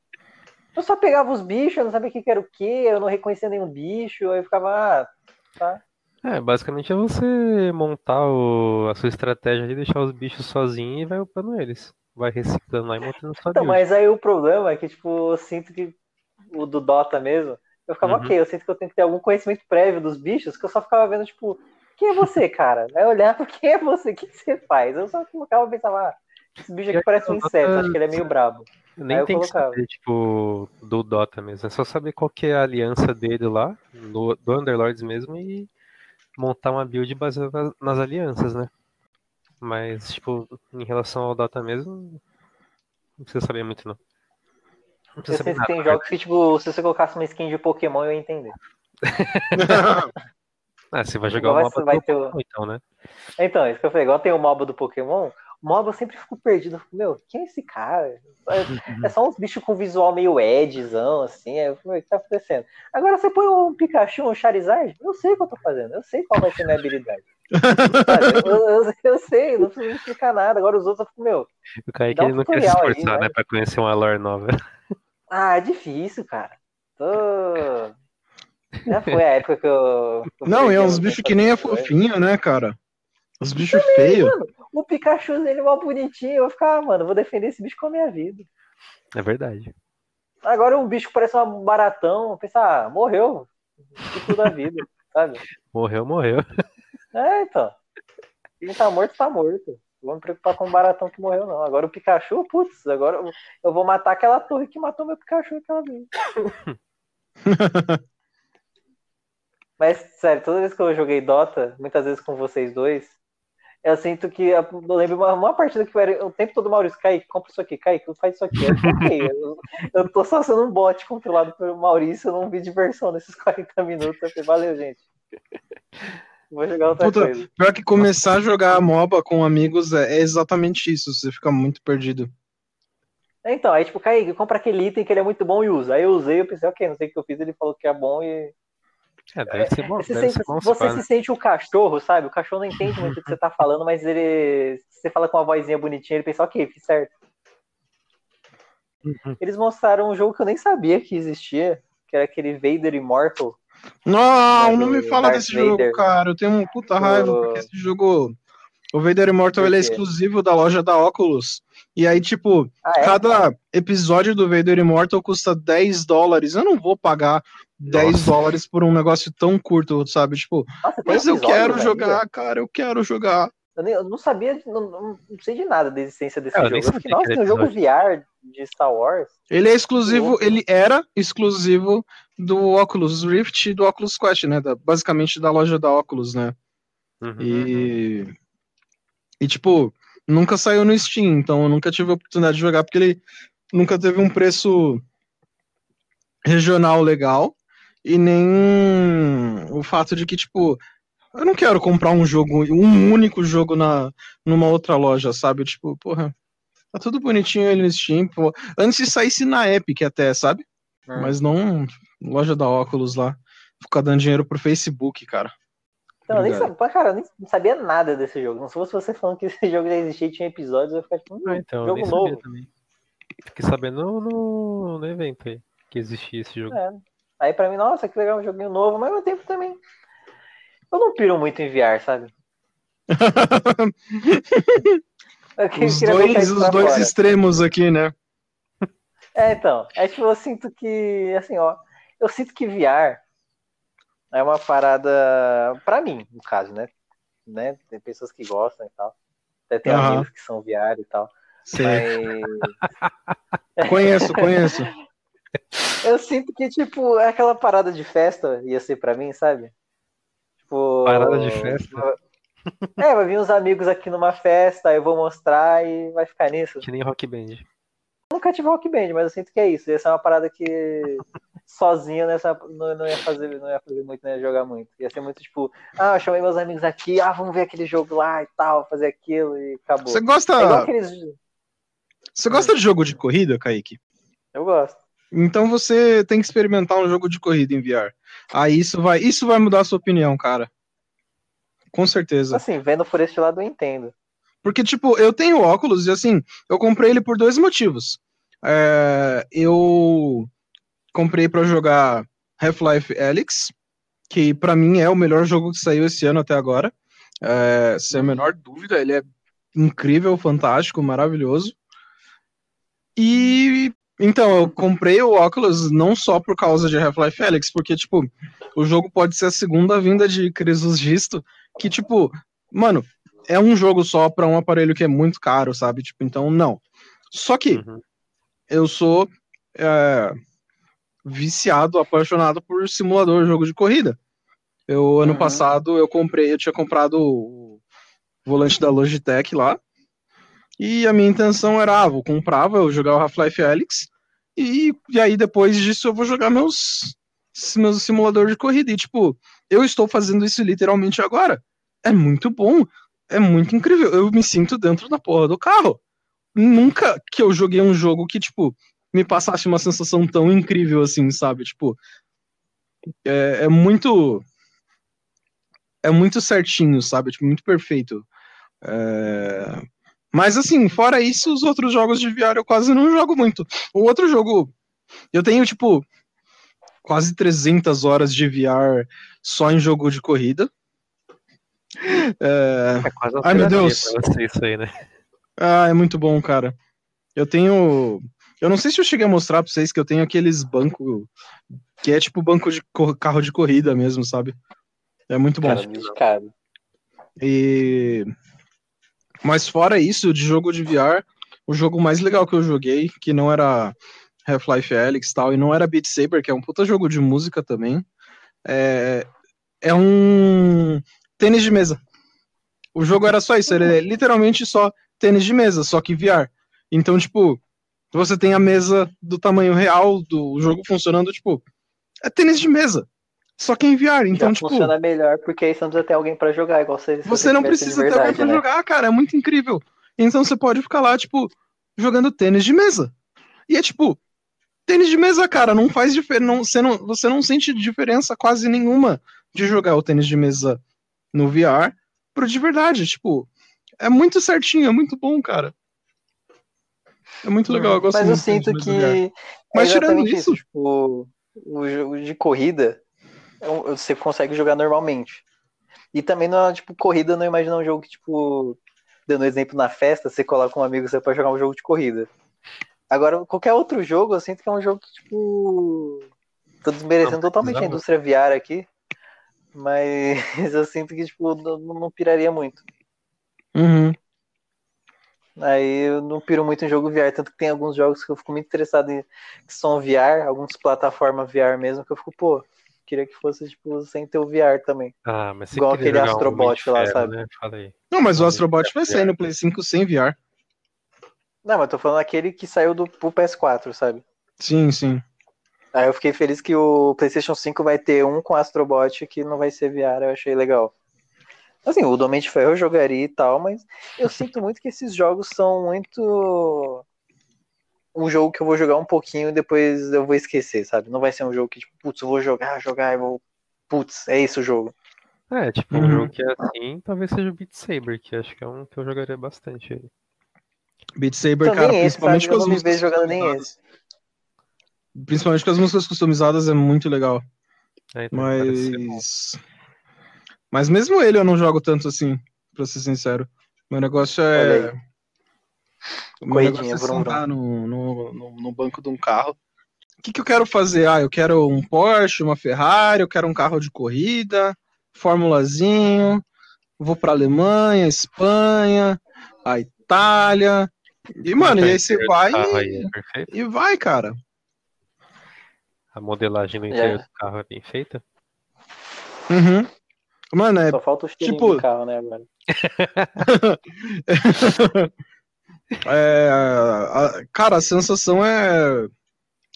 S2: Eu só pegava os bichos, eu não sabia o que que era o que, eu não reconhecia nenhum bicho, aí eu ficava, ah, tá.
S3: É, basicamente é você montar o- a sua estratégia ali, deixar os bichos sozinhos e vai upando eles. Vai reciclando lá e montando sua
S2: Então, mas aí o problema é que, tipo, eu sinto que o do Dota mesmo, eu ficava,
S3: Uhum.
S2: ok, eu sinto que eu tenho que ter algum conhecimento prévio dos bichos, que eu só ficava vendo, tipo, quem é você, cara? Aí eu olhava, quem é você? O que que você faz? Eu só colocava e pensava, ah, esse bicho aqui parece um
S3: Dota-
S2: inseto, acho que ele é meio brabo.
S3: Nem tem que
S2: colocava.
S3: saber, tipo, do Dota mesmo. É só saber qual que é a aliança dele lá, do, do Underlords mesmo, e montar uma build baseada nas alianças, né? Mas, tipo, em relação ao Dota mesmo, não precisa saber muito, não. Não precisa saber
S2: que
S3: nada.
S2: tem jogos que, tipo, se você colocasse uma skin de Pokémon, eu ia entender.
S3: Ah, você vai jogar
S2: Igual
S3: o
S2: vai
S3: do
S2: ter o-
S3: Pokémon, então, né?
S2: Então, isso que eu falei, igual tem o MOBA do Pokémon, MOBA eu sempre fico perdido. Eu fico, Meu, quem é esse cara? É, é só uns bichos com visual meio Edzão, assim. Aí eu falei, o que tá acontecendo? Agora você põe um Pikachu, um Charizard, eu sei o que eu tô fazendo, eu sei qual vai ser a minha habilidade. Eu, eu- eu sei, não preciso explicar nada. Agora os outros eu fico, meu,
S3: O Kaique
S2: Dá um
S3: ele não quer se
S2: tutorial aí,
S3: esforçar,
S2: vai.
S3: né, pra conhecer uma lore nova.
S2: ah, é difícil, cara. Tô... Já foi a época que eu. que
S4: Não, e é uns bichos que nem é fofinho, né, cara? Os bichos feios.
S2: Mano, o Pikachu dele é mal bonitinho. Eu vou ficar, ah, mano, vou defender esse bicho com a minha vida.
S3: É verdade.
S2: Agora um bicho que parece um baratão, pensa, ah, morreu. Tipo da vida, sabe?
S3: Morreu, morreu.
S2: É, então. Quem tá morto, tá morto. Não vou me preocupar com o baratão que morreu, não. Agora o Pikachu, putz, agora eu- eu vou matar aquela torre que matou meu Pikachu aquela vez. Mas, sério, toda vez que eu joguei Dota, muitas vezes com vocês dois, eu sinto que. Eu lembro uma, uma partida que era o tempo todo Maurício, Kaique, compra isso aqui, Kaique, faz isso aqui. Eu, eu, eu tô só sendo um bot controlado pelo Maurício, eu não vi diversão nesses 40 minutos. Eu falei, valeu, gente. Vou jogar outra
S4: Puta,
S2: coisa.
S4: pior que começar a jogar MOBA com amigos é, é exatamente isso. Você fica muito perdido.
S2: Então, aí tipo, Kaique, compra aquele item que ele é muito bom e usa. Aí eu usei, eu pensei, ok, não sei o que eu fiz, ele falou que é bom e.
S3: É, deve ser bom,
S2: Você,
S3: deve
S2: sente-
S3: ser bom se
S2: você se sente o cachorro, sabe? O cachorro não entende muito o que você tá falando, mas ele. se Você fala com uma vozinha bonitinha, ele pensa, ok, fiz certo.
S3: Uhum.
S2: Eles mostraram um jogo que eu nem sabia que existia, que era aquele Vader Immortal.
S4: Não, não me fala
S2: Darth
S4: desse
S2: Vader.
S4: jogo, cara. Eu tenho uma puta raiva,
S2: Do-
S4: porque esse jogo. O Vader Immortal ele é exclusivo da loja da Oculus. E aí, tipo,
S2: Ah, é?
S4: cada episódio do Vader Immortal custa 10 dólares. Eu não vou pagar 10
S3: Nossa.
S4: dólares por um negócio tão curto, sabe? Tipo,
S2: Nossa,
S4: mas eu quero
S2: ainda?
S4: jogar, cara, eu quero jogar.
S2: Eu, nem- eu não sabia, não, não- sei de nada da existência desse
S3: É, eu
S2: jogo. Eu fiquei, nossa, tem um jogo VR de Star Wars.
S4: Ele é exclusivo,
S2: louco.
S4: ele era exclusivo do Oculus Rift e do Oculus Quest, né? Da- basicamente da loja da Oculus, né?
S3: Uhum.
S4: E. E, tipo, nunca saiu no Steam, então eu nunca tive a oportunidade de jogar, porque ele nunca teve um preço regional legal, e nem o fato de que, tipo, eu não quero comprar um jogo, um único jogo na, numa outra loja, sabe? Tipo, porra, tá tudo bonitinho ali no Steam, pô. Antes de saísse na Epic até, sabe?
S2: Hum.
S4: Mas não loja da Oculus lá. Ficar dando dinheiro pro Facebook, cara.
S2: Então, eu nem sabia, cara, eu nem não sabia nada desse jogo. Não se fosse você falando que esse jogo já existia e tinha episódios, eu ia ficar tipo, hum,
S3: Ah, então, eu
S2: jogo novo.
S3: também. Fiquei sabendo no, no, no evento aí que existia esse jogo.
S2: É. Aí pra mim, nossa, que legal, um joguinho novo, mas ao mesmo tempo também. Eu não piro muito em VR, sabe?
S4: Os dois, os dois
S2: fora.
S4: extremos aqui, né?
S2: É, então. É tipo, eu sinto que, assim, ó, eu sinto que VR é uma parada, pra mim, no caso, né? né? Tem pessoas que gostam e tal. Até tem
S4: Aham.
S2: amigos que são VR e tal.
S4: Sei.
S2: Mas
S4: Conheço, conheço.
S2: eu sinto que, tipo, é aquela parada de festa ia ser pra mim, sabe? Tipo.
S3: Parada de festa?
S2: É, vai vir uns amigos aqui numa festa, aí eu vou mostrar e vai ficar nisso.
S3: Que nem Rock Band.
S2: Eu nunca tive rock band, mas eu sinto que é isso. Essa é uma parada que. sozinho nessa. Não, não, ia fazer, não ia fazer muito, não ia jogar muito. Ia ser muito tipo, ah, eu chamei meus amigos aqui, ah, vamos ver aquele jogo lá e tal, fazer aquilo e acabou.
S4: Você gosta.
S2: É aqueles.
S4: Você gosta de jogo de corrida, Kaique?
S2: Eu gosto.
S4: Então você tem que experimentar um jogo de corrida em VR. Aí isso vai, isso vai mudar a sua opinião, cara. Com certeza.
S2: Assim, vendo por este lado eu entendo.
S4: Porque, tipo, eu tenho óculos e assim, eu comprei ele por dois motivos. É, eu comprei para jogar Half-Life Alyx, que para mim é o melhor jogo que saiu esse ano até agora. É, sem a menor dúvida, ele é incrível, fantástico, maravilhoso. E então, eu comprei o óculos não só por causa de Half-Life Alyx, porque, tipo, o jogo pode ser a segunda vinda de Crisus Gisto, que, tipo, mano, é um jogo só para um aparelho que é muito caro, sabe? Tipo, então, não. Só que
S3: Uhum.
S4: eu sou é, viciado, apaixonado por simulador, jogo de corrida. Eu, ano
S2: Uhum.
S4: passado, eu comprei, eu tinha comprado o volante da Logitech lá, e a minha intenção era, ah, vou comprar, vou jogar o Half-Life Alyx, e, e aí depois disso eu vou jogar meus, meus simuladores de corrida. E, tipo, eu estou fazendo isso literalmente agora. É muito bom, é muito incrível. Eu me sinto dentro da porra do carro. Nunca que eu joguei um jogo que, tipo, me passasse uma sensação tão incrível assim, sabe? Tipo, é, é muito. É muito certinho, sabe? Tipo, muito perfeito. É, Mas assim, fora isso, os outros jogos de VR eu quase não jogo muito. O outro jogo, eu tenho tipo quase 300 horas de VR só em jogo de corrida. É...
S3: É quase uma
S4: Ai, meu Deus.
S3: isso aí, né?
S4: Ah, é muito bom, cara. Eu tenho. Eu não sei se eu cheguei a mostrar pra vocês que eu tenho aqueles bancos que é tipo banco de carro de corrida mesmo, sabe? É muito bom.
S2: Cara.
S4: E... Mas fora isso, de jogo de VR, o jogo mais legal que eu joguei, que não era Half-Life Alyx tal, e não era Beat Saber, que é um puta jogo de música também, é, é um tênis de mesa. O jogo era só isso, ele é literalmente só tênis de mesa, só que VR. Então, tipo, você tem a mesa do tamanho real do jogo funcionando, tipo, é tênis de mesa. Só que em VR, então,
S2: Já
S4: tipo.
S2: funciona melhor, porque aí você não precisa ter alguém pra jogar, igual você. se
S4: Você não precisa ter alguém
S2: verdade,
S4: pra
S2: né?
S4: jogar, cara. É muito incrível. Então você pode ficar lá, tipo, jogando tênis de mesa. E é tipo, tênis de mesa, cara, não faz diferença. Você não, você não sente diferença quase nenhuma de jogar o tênis de mesa no VR pro de verdade. Tipo, é muito certinho, é muito bom, cara. É muito legal, eu gosto
S2: Mas eu sinto que.
S4: Mas
S2: é
S4: tirando isso-
S2: Tipo, o jogo de corrida, você consegue jogar normalmente. E também não é, tipo, corrida, não imagina um jogo que, tipo, dando exemplo na festa, você coloca um amigo, você pode jogar um jogo de corrida. Agora, qualquer outro jogo, eu sinto que é um jogo que, tipo. Tô desmerecendo
S3: Não
S2: totalmente a
S3: precisava.
S2: indústria VR aqui. Mas eu sinto que, tipo, não, não piraria muito.
S4: Uhum.
S2: Aí eu não piro muito em jogo VR, tanto que tem alguns jogos que eu fico muito interessado em que são VR, algumas plataformas VR mesmo, que eu fico, pô, queria que fosse, tipo, sem ter o VR também.
S3: Ah, mas você
S2: Igual aquele
S3: jogar um
S2: Astrobot
S3: de
S2: lá,
S3: Ferro,
S2: sabe?
S3: Né? Fala aí.
S4: Não, mas o Astrobot vai
S3: VR.
S4: sair no Play 5 sem VR.
S2: Não, mas tô falando aquele que saiu do pro PS4, sabe?
S4: Sim, sim.
S2: Aí eu fiquei feliz que o PlayStation 5 vai ter um com Astrobot que não vai ser VR, eu achei legal. Assim, o Domínio de Ferro eu jogaria e tal, mas eu sinto muito que esses jogos são muito. Um jogo que eu vou jogar um pouquinho e depois eu vou esquecer, sabe? Não vai ser um jogo que, tipo, putz, eu vou jogar, jogar e vou. Putz, é esse o jogo.
S3: É, tipo, um
S4: Uhum.
S3: jogo que é assim, talvez seja o Beat Saber, que acho que é um que eu jogaria bastante aí.
S4: Beat Saber,
S2: Então,
S4: cara,
S2: nem esse,
S4: principalmente
S2: sabe?
S4: com
S2: Eu
S4: as
S2: não me
S4: músicas
S2: vejo jogando nem
S4: customizadas.
S2: esse.
S4: Principalmente com as músicas customizadas é muito legal.
S3: É, então.
S4: Mas. Mas mesmo ele eu não jogo tanto assim, pra ser sincero. Meu negócio
S2: Olha
S4: é. O
S2: Corridinha,
S4: negócio é sentar no, no, no, no banco de um carro. O que, que eu quero fazer? Ah, eu quero um Porsche, uma Ferrari, eu quero um carro de corrida, Formulazinho, vou pra Alemanha, Espanha, a Itália. E, mano, e aí você vai e,
S3: é
S4: e vai, cara.
S3: A modelagem do
S2: É.
S3: interior do carro é bem feita.
S4: Uhum. Mano, é
S2: Só falta o
S4: tipo-
S2: do carro, né, agora.
S4: É, a- cara, a sensação é,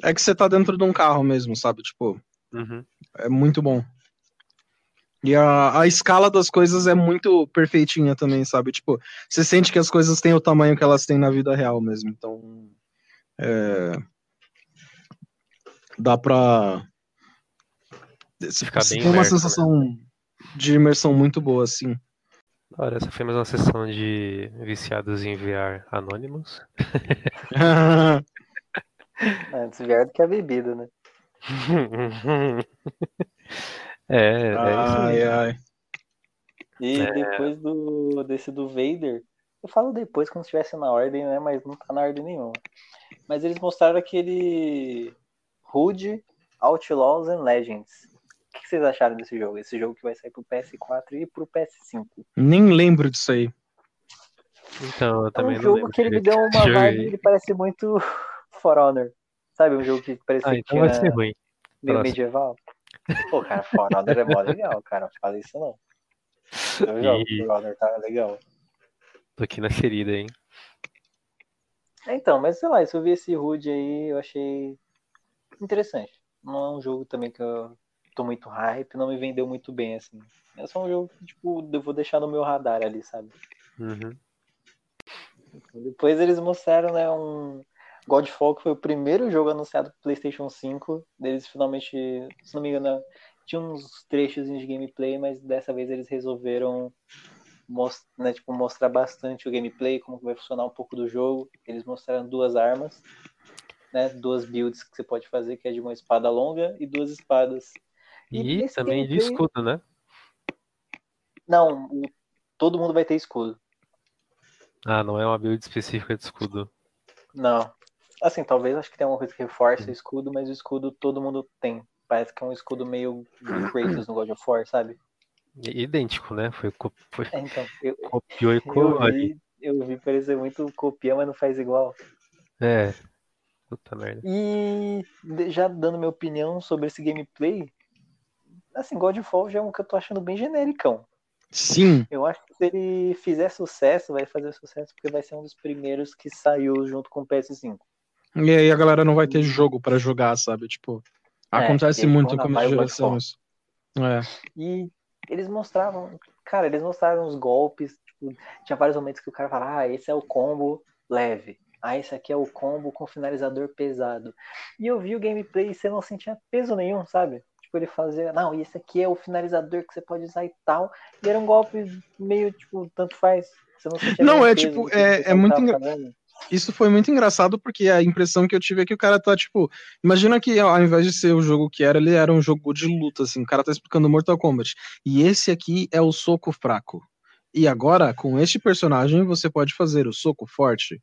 S4: É que você tá dentro de um carro mesmo, sabe? Tipo,
S3: Uhum.
S4: é muito bom. E a, a escala das coisas é muito perfeitinha também, sabe? Tipo, você sente que as coisas têm o tamanho que elas têm na vida real mesmo. Então, é, dá pra.
S3: Ficar
S4: você
S3: bem
S4: tem uma
S3: né?
S4: sensação de imersão muito boa, assim.
S3: Da hora, essa foi mais uma sessão de viciados em VR anônimos.
S2: Antes vier do que a bebida, né?
S3: É, é isso aí.
S4: ai, ai.
S2: E
S3: É.
S2: depois do, desse do Vader, eu falo depois como se estivesse na ordem, né? Mas não tá na ordem nenhuma. Mas eles mostraram aquele Hood, Outlaws and Legends. O que vocês acharam desse jogo? Esse jogo que vai sair pro PS4 e pro PS5.
S4: Nem lembro disso aí.
S3: Então, eu
S2: É
S3: também
S2: um
S3: não
S2: jogo
S3: lembro
S2: que ele me deu uma
S3: Joguei.
S2: vibe, ele parece muito For Honor. Sabe, um jogo que parecia
S3: Ah,
S2: que
S3: então vai
S2: tinha
S3: ser ruim.
S2: meio
S3: Próximo.
S2: medieval. Pô, cara, For Honor é mó legal, cara. Não fala isso não. Eu jogo
S3: E-
S2: For Honor, tá legal.
S3: Tô aqui na ferida, hein?
S2: Então, mas sei lá, se eu vi esse HUD aí, eu achei interessante. Não é um jogo também que eu tô muito hype, não me vendeu muito bem, assim. É só um jogo que, tipo, eu vou deixar no meu radar ali, sabe?
S3: Uhum.
S2: Depois eles mostraram, né, um Godfall, que foi o primeiro jogo anunciado pro PlayStation 5. Eles finalmente, se não me engano, tinha uns trechos de gameplay, mas dessa vez eles resolveram mos- né, tipo, mostrar bastante o gameplay, como vai funcionar um pouco do jogo. Eles mostraram duas armas, né, duas builds que você pode fazer, que é de uma espada longa e duas espadas.
S3: E
S2: nesse
S3: também de escudo, né?
S2: Não, o- todo mundo vai ter escudo.
S3: Ah, não é uma build específica de escudo.
S2: Não. Assim, talvez acho que tem uma coisa que reforça o escudo, mas o escudo todo mundo tem. Parece que é um escudo meio Kratos no God of War, sabe?
S3: Idêntico, né? Foi, foi-
S2: É, então, eu,
S3: copiou e
S2: eu
S3: colou ali.
S2: vi, eu vi parecer muito copia, mas não faz igual.
S3: É. Puta merda.
S2: E já dando minha opinião sobre esse gameplay, assim, God of War já é um que eu tô achando bem genericão.
S4: Sim,
S2: Eu acho que se ele fizer sucesso, vai fazer sucesso, porque vai ser um dos primeiros que saiu junto com o PS5.
S4: e aí a galera não vai ter jogo pra jogar, sabe? Tipo,
S2: É,
S4: acontece muito no começo de geração
S2: Godfall.
S4: isso. É.
S2: E eles mostravam, cara, eles mostraram os golpes, tipo, tinha vários momentos que o cara falava, ah, esse é o combo leve. Ah, esse aqui é o combo com finalizador pesado. E eu vi o gameplay e você não sentia peso nenhum, sabe? Tipo, ele fazia, não, e esse aqui é o finalizador que você pode usar e tal. E era um golpe meio, tipo, tanto faz. Você não
S4: Não, é, tipo, é-
S2: o
S4: é
S2: pessoal
S4: muito
S2: tava
S4: engra-
S2: fazendo.
S4: Isso foi muito engraçado porque a impressão que eu tive é que o cara tá, tipo. Imagina que ao invés de ser o jogo que era, ele era um jogo de luta, assim. O cara tá explicando Mortal Kombat. E esse aqui é o soco fraco. E agora, com este personagem, você pode fazer o soco forte.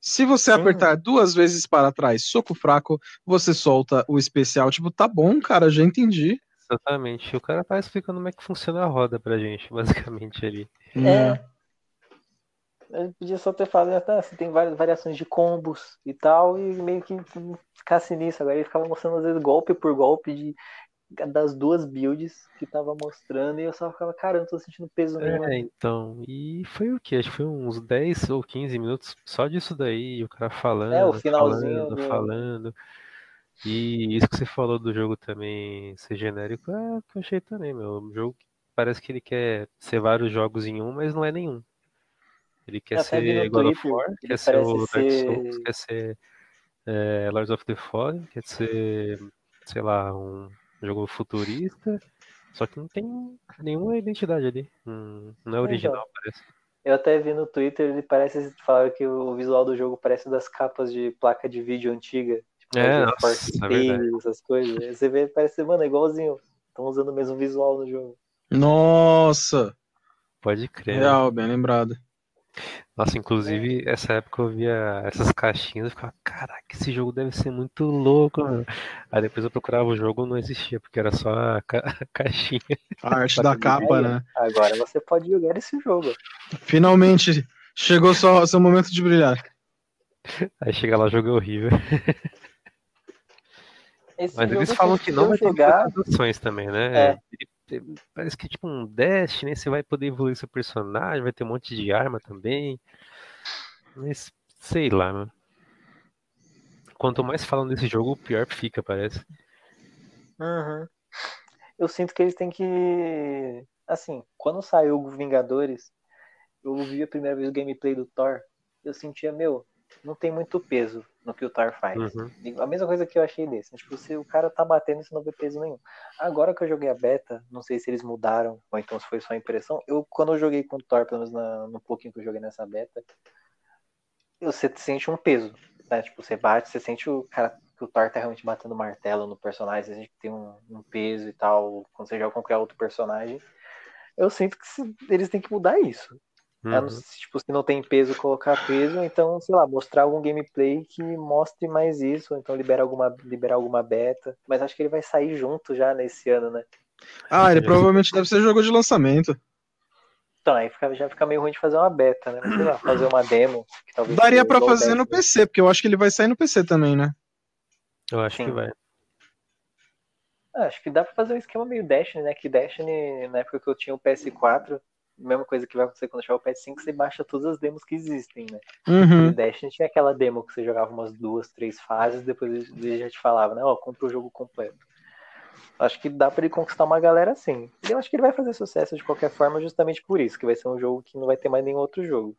S4: Se você
S2: Sim.
S4: apertar duas vezes para trás, soco fraco, você solta o especial. Tipo, tá bom, cara, já entendi.
S3: Exatamente. O cara tá explicando como é que funciona a roda pra gente, basicamente ali.
S2: É. Ele podia só ter falado, tá, você tem várias variações de combos e tal, e meio que ficasse nisso. Agora ele ficava mostrando, às vezes, golpe por golpe de, das duas builds que tava mostrando, e eu só ficava, cara, eu não tô sentindo peso nenhum.
S3: É, então. E foi o quê? Acho que foi uns 10 ou 15 minutos só disso daí, o cara falando,
S2: É, o finalzinho
S3: falando,
S2: do-
S3: falando. E isso que você falou do jogo também ser genérico, é o que eu achei também, meu. Um jogo que parece que ele quer ser vários jogos em um, mas não é nenhum. Ele quer ser God of War, quer ser o Dark
S2: ser-
S3: Souls, quer ser é, Lords of the Fallen, quer ser, sei lá, um jogo futurista, só que não tem nenhuma identidade ali. Hum, Não é original, parece.
S2: Eu até vi no Twitter, ele parece, falaram que o visual do jogo parece das capas de placa de vídeo antiga. Tipo,
S3: É, nossa, é
S2: Tales, essas coisas. Você vê, parece, mano, é igualzinho. Estão usando o mesmo visual no jogo.
S4: Nossa!
S3: Pode crer. né?
S4: Real, bem lembrado.
S3: Nossa, inclusive, essa época eu via essas caixinhas e ficava, caraca, esse jogo deve ser muito louco, mano. Aí depois eu procurava o jogo não existia, porque era só a, ca- a caixinha.
S4: A arte da capa, né?
S2: Agora você pode jogar esse jogo.
S4: Finalmente chegou só seu momento de brilhar.
S3: Aí chega lá, o jogo é horrível.
S2: Esse
S3: Mas eles falam que não vai ter
S2: jogar.
S3: opções também, né?
S2: É.
S3: Ele- Parece que é tipo um Destiny, você vai poder evoluir seu personagem, vai ter um monte de arma também. Mas sei lá, mano. quanto mais falam desse jogo, pior fica, parece.
S2: Uhum. Eu sinto que eles têm que. Assim, quando saiu o Vingadores, eu vi a primeira vez o gameplay do Thor, eu sentia, meu, não tem muito peso no que o Thor faz.
S3: Uhum.
S2: A mesma coisa que eu achei desse. Tipo, se o cara tá batendo, isso não vê peso nenhum. Agora que eu joguei a beta, não sei se eles mudaram, ou então se foi só impressão. Eu, quando eu joguei com o Thor, pelo menos na, no pouquinho que eu joguei nessa beta, você sente um peso. Né? Tipo, você bate, você sente o cara que o Thor tá realmente batendo martelo no personagem, você sente que tem um, um peso e tal, quando você joga com qualquer outro personagem. Eu sinto que se, eles têm que mudar isso.
S3: Uhum.
S2: tipo, se não tem peso, colocar peso, então, sei lá, mostrar algum gameplay que mostre mais isso, ou então liberar alguma, liberar alguma beta. Mas acho que ele vai sair junto já nesse ano, né?
S4: Ah, ele provavelmente deve ser jogo de lançamento.
S2: Então, aí fica, já fica meio ruim de fazer uma beta, né? Mas, sei lá, fazer uma demo. Que talvez
S4: Daria
S2: igual
S4: fazer no
S2: Destiny.
S4: PC, porque eu acho que ele vai sair no PC também, né?
S3: Eu acho
S2: Sim.
S3: que vai.
S2: Ah, acho que dá pra fazer um esquema meio Destiny, né? Que Destiny, na época que eu tinha o PS4, mesma coisa que vai acontecer quando chegar o PS5, você baixa todas as demos que existem, né?
S4: Uhum.
S2: E Destiny tinha aquela demo que você jogava umas duas, três fases, depois ele já te falava, né? Ó, compra o jogo completo. Acho que dá pra ele conquistar uma galera assim. E eu acho que ele vai fazer sucesso de qualquer forma, justamente por isso, que vai ser um jogo que não vai ter mais nenhum outro jogo.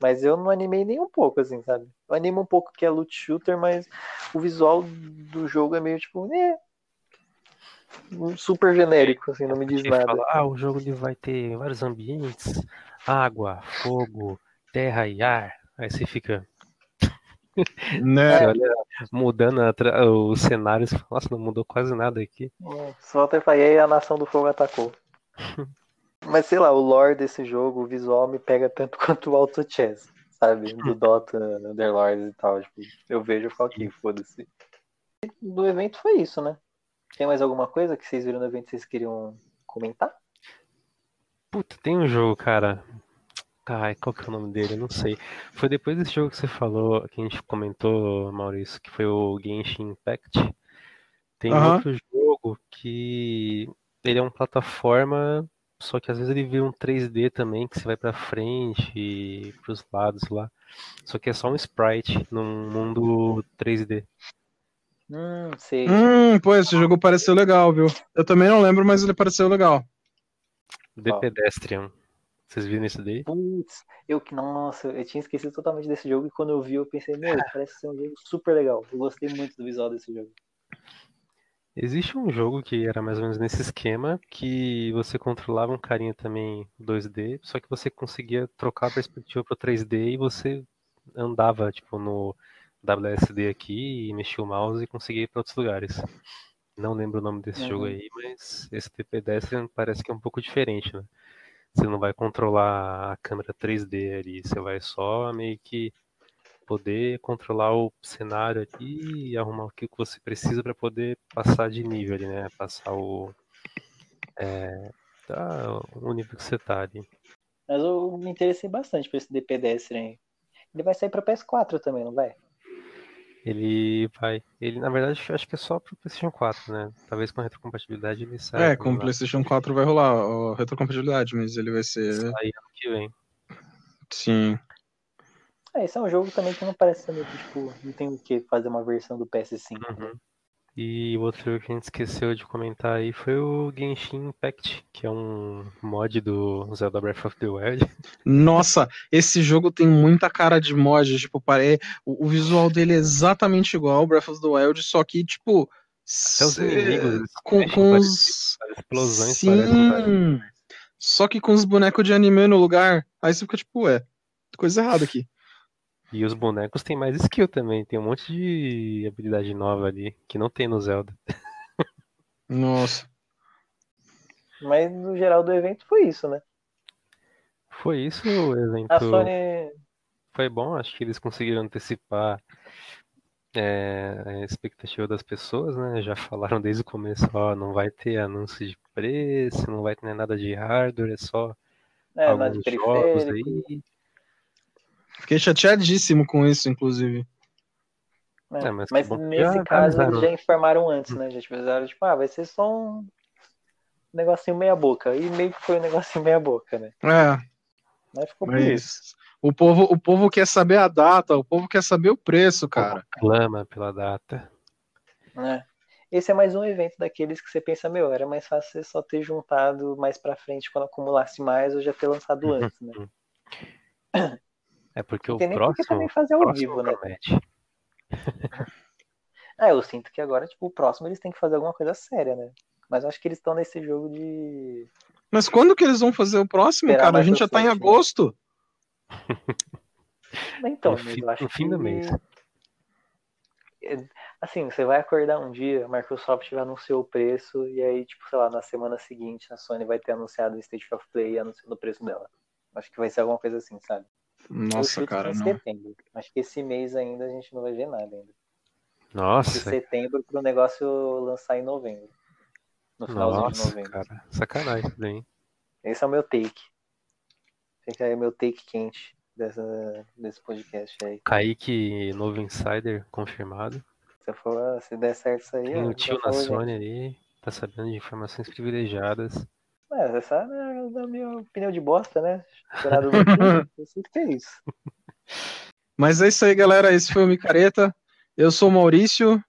S2: Mas eu não animei nem um pouco, assim, sabe? Eu animo um pouco que é loot shooter, mas o visual do jogo é meio tipo, né? Super genérico, assim, não me diz
S3: Ele
S2: nada.
S3: fala, ah, o jogo ele vai ter vários ambientes, água, fogo, terra e ar. Aí você fica,
S4: Né?
S3: você olha, mudando a tra- os cenários, fala, nossa, não mudou quase nada aqui.
S2: Só até falei, e aí a Nação do Fogo atacou. Mas sei lá, o lore desse jogo, o visual me pega tanto quanto o Auto Chess, sabe? Do Dota, Underlords e tal. Tipo, eu vejo e falo, ok, foda-se. Do evento foi isso, né? Tem mais alguma coisa que vocês viram no evento que vocês queriam comentar?
S3: Puta, tem um jogo, cara. Ai, qual que é o nome dele? Eu não sei. Foi depois desse jogo que você falou, que a gente comentou, Maurício, que foi o Genshin Impact. Tem
S4: Aham.
S3: outro jogo que ele é uma plataforma, só que às vezes ele vira um 3D também, que você vai pra frente e pros lados lá. Só que é só um sprite num mundo 3D.
S2: Hum, sei.
S4: Hum, pô, esse jogo pareceu legal, viu? Eu também não lembro, mas ele pareceu legal.
S3: The. Pedestrian. Vocês viram isso daí?
S2: Putz, eu que, nossa, eu tinha esquecido totalmente desse jogo e quando eu vi eu pensei, meu, parece ser um jogo super legal. Eu gostei muito do visual desse jogo.
S3: Existe um jogo que era mais ou menos nesse esquema, que você controlava um carinha também 2D, só que você conseguia trocar a perspectiva para 3D e você andava tipo no WSD aqui e mexia o mouse e conseguia ir para outros lugares. Não lembro o nome desse jogo
S2: Uhum.
S3: aí, mas esse The Pedestrian parece que é um pouco diferente, né? Você não vai controlar a câmera 3D ali, você vai só meio que poder controlar o cenário ali e arrumar o que você precisa para poder passar de nível ali, né? Passar o, é, tá, o nível que você tá ali.
S2: Mas eu me interessei bastante por esse DP Pedestrian. Ele vai sair pra PS4 também, não vai?
S3: Ele vai, ele na verdade eu acho que é só pro PlayStation 4, né? Talvez com retrocompatibilidade ele saia
S4: É, com o
S3: também
S4: PlayStation 4 vai rolar a retrocompatibilidade, mas ele vai ser.
S3: sair ano que vem.
S4: Sim.
S2: É, esse é um jogo também que não parece muito, tipo, não tem o que fazer uma versão do PS5. né?
S3: E o outro jogo que a gente esqueceu de comentar aí foi o Genshin Impact, que é um mod do Zelda Breath of the Wild.
S4: Nossa, esse jogo tem muita cara de mod, tipo, pare... o, visual dele é exatamente igual ao Breath of the Wild, só que, tipo,
S3: Até os inimigos eles
S4: com, com os.
S3: Explosões parecem
S4: Sim! Só que com os bonecos de anime no lugar, aí você fica tipo, ué, coisa errada aqui.
S3: E os bonecos têm mais skill também, tem um monte de habilidade nova ali, que não tem no Zelda.
S4: Nossa.
S2: Mas no geral do evento foi isso, né?
S3: Foi isso o evento.
S2: A Sony.
S3: Foi bom, acho que eles conseguiram antecipar é, a expectativa das pessoas, né? Já falaram desde o começo, ó, não vai ter anúncio de preço, não vai ter nada de hardware, é só
S2: É, nada de
S3: alguns jogos aí.
S4: Fiquei chateadíssimo com isso, inclusive.
S2: né?
S3: É, mas
S2: mas nesse
S3: já
S2: caso
S3: avisaram.
S2: eles já informaram antes, né? Já avisaram, tipo, ah, vai ser só um negocinho meia boca. E meio que foi um negocinho meia boca, né?
S4: É,
S2: Mas ficou por isso.
S4: mas O povo, o povo quer saber a data, o povo quer saber o preço, cara.
S3: Clama pela data.
S2: né? Esse é mais um evento daqueles que você pensa, meu, era mais fácil você só ter juntado mais pra frente quando acumulasse mais ou já ter lançado antes, né?
S3: É porque o
S2: tem
S3: próximo,
S2: também fazer ao vivo, né?
S3: promete.
S2: É, eu sinto que agora, tipo, o próximo eles têm que fazer alguma coisa séria, né? Mas eu acho que eles estão nesse jogo de.
S4: Mas quando que eles vão fazer o próximo,
S2: Esperar
S4: cara? A gente já tá em agosto.
S2: Então,
S3: No fim-
S2: eu acho
S3: no fim do
S2: que-
S3: mês.
S2: Assim, você vai acordar um dia, a Microsoft vai anunciar o preço, e aí, tipo, sei lá, na semana seguinte a Sony vai ter anunciado o State of Play anunciando o preço dela. Acho que vai ser alguma coisa assim, sabe?
S4: Nossa, cara,
S2: em
S4: não.
S2: setembro. Acho que esse mês ainda a gente não vai ver nada ainda. De
S3: Nossa,
S2: setembro pro negócio lançar em novembro. No finalzinho de
S3: nossa,
S2: novembro.
S3: cara. Sacanagem isso daí. hein?
S2: Esse é o meu take. Fica aí meu take quente dessa, desse podcast aí.
S3: Kaique, novo insider, confirmado.
S2: Se, for, se der certo isso aí.
S3: Tem um tio na. Sony aí, tá sabendo de informações privilegiadas.
S2: É, essa é a minha opinião de bosta, né? Eu sinto que é isso.
S4: Mas é isso aí, galera. Esse foi o Micareta. Eu sou o Maurício,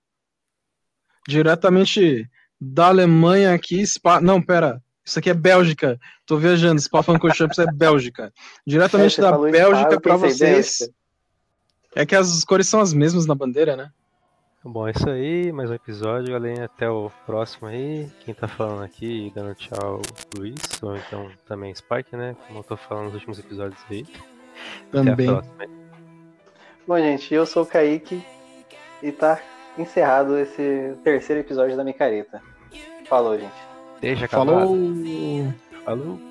S4: diretamente da Alemanha aqui. Spa... Não, pera. Isso aqui é Bélgica. Tô viajando. Spa Francorchamps é Bélgica. Diretamente
S2: É,
S4: da Bélgica
S2: pensei,
S4: vocês.
S2: Bélgica.
S4: É que as cores são as mesmas na bandeira, né?
S3: Bom, é isso aí, mais um episódio, galera. Até o próximo aí. Quem tá falando aqui, dando tchau, Luiz, ou então também Spike, né? Como eu tô falando nos últimos episódios aí.
S4: Também.
S3: Até a próxima. aí.
S2: Bom, gente, eu sou o Kaique e tá encerrado esse terceiro episódio da Micareta. Falou, gente.
S3: Deixa acabado.
S4: Falou!
S3: Falou.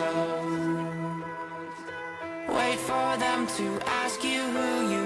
S1: Slow. Wait for them to ask you who you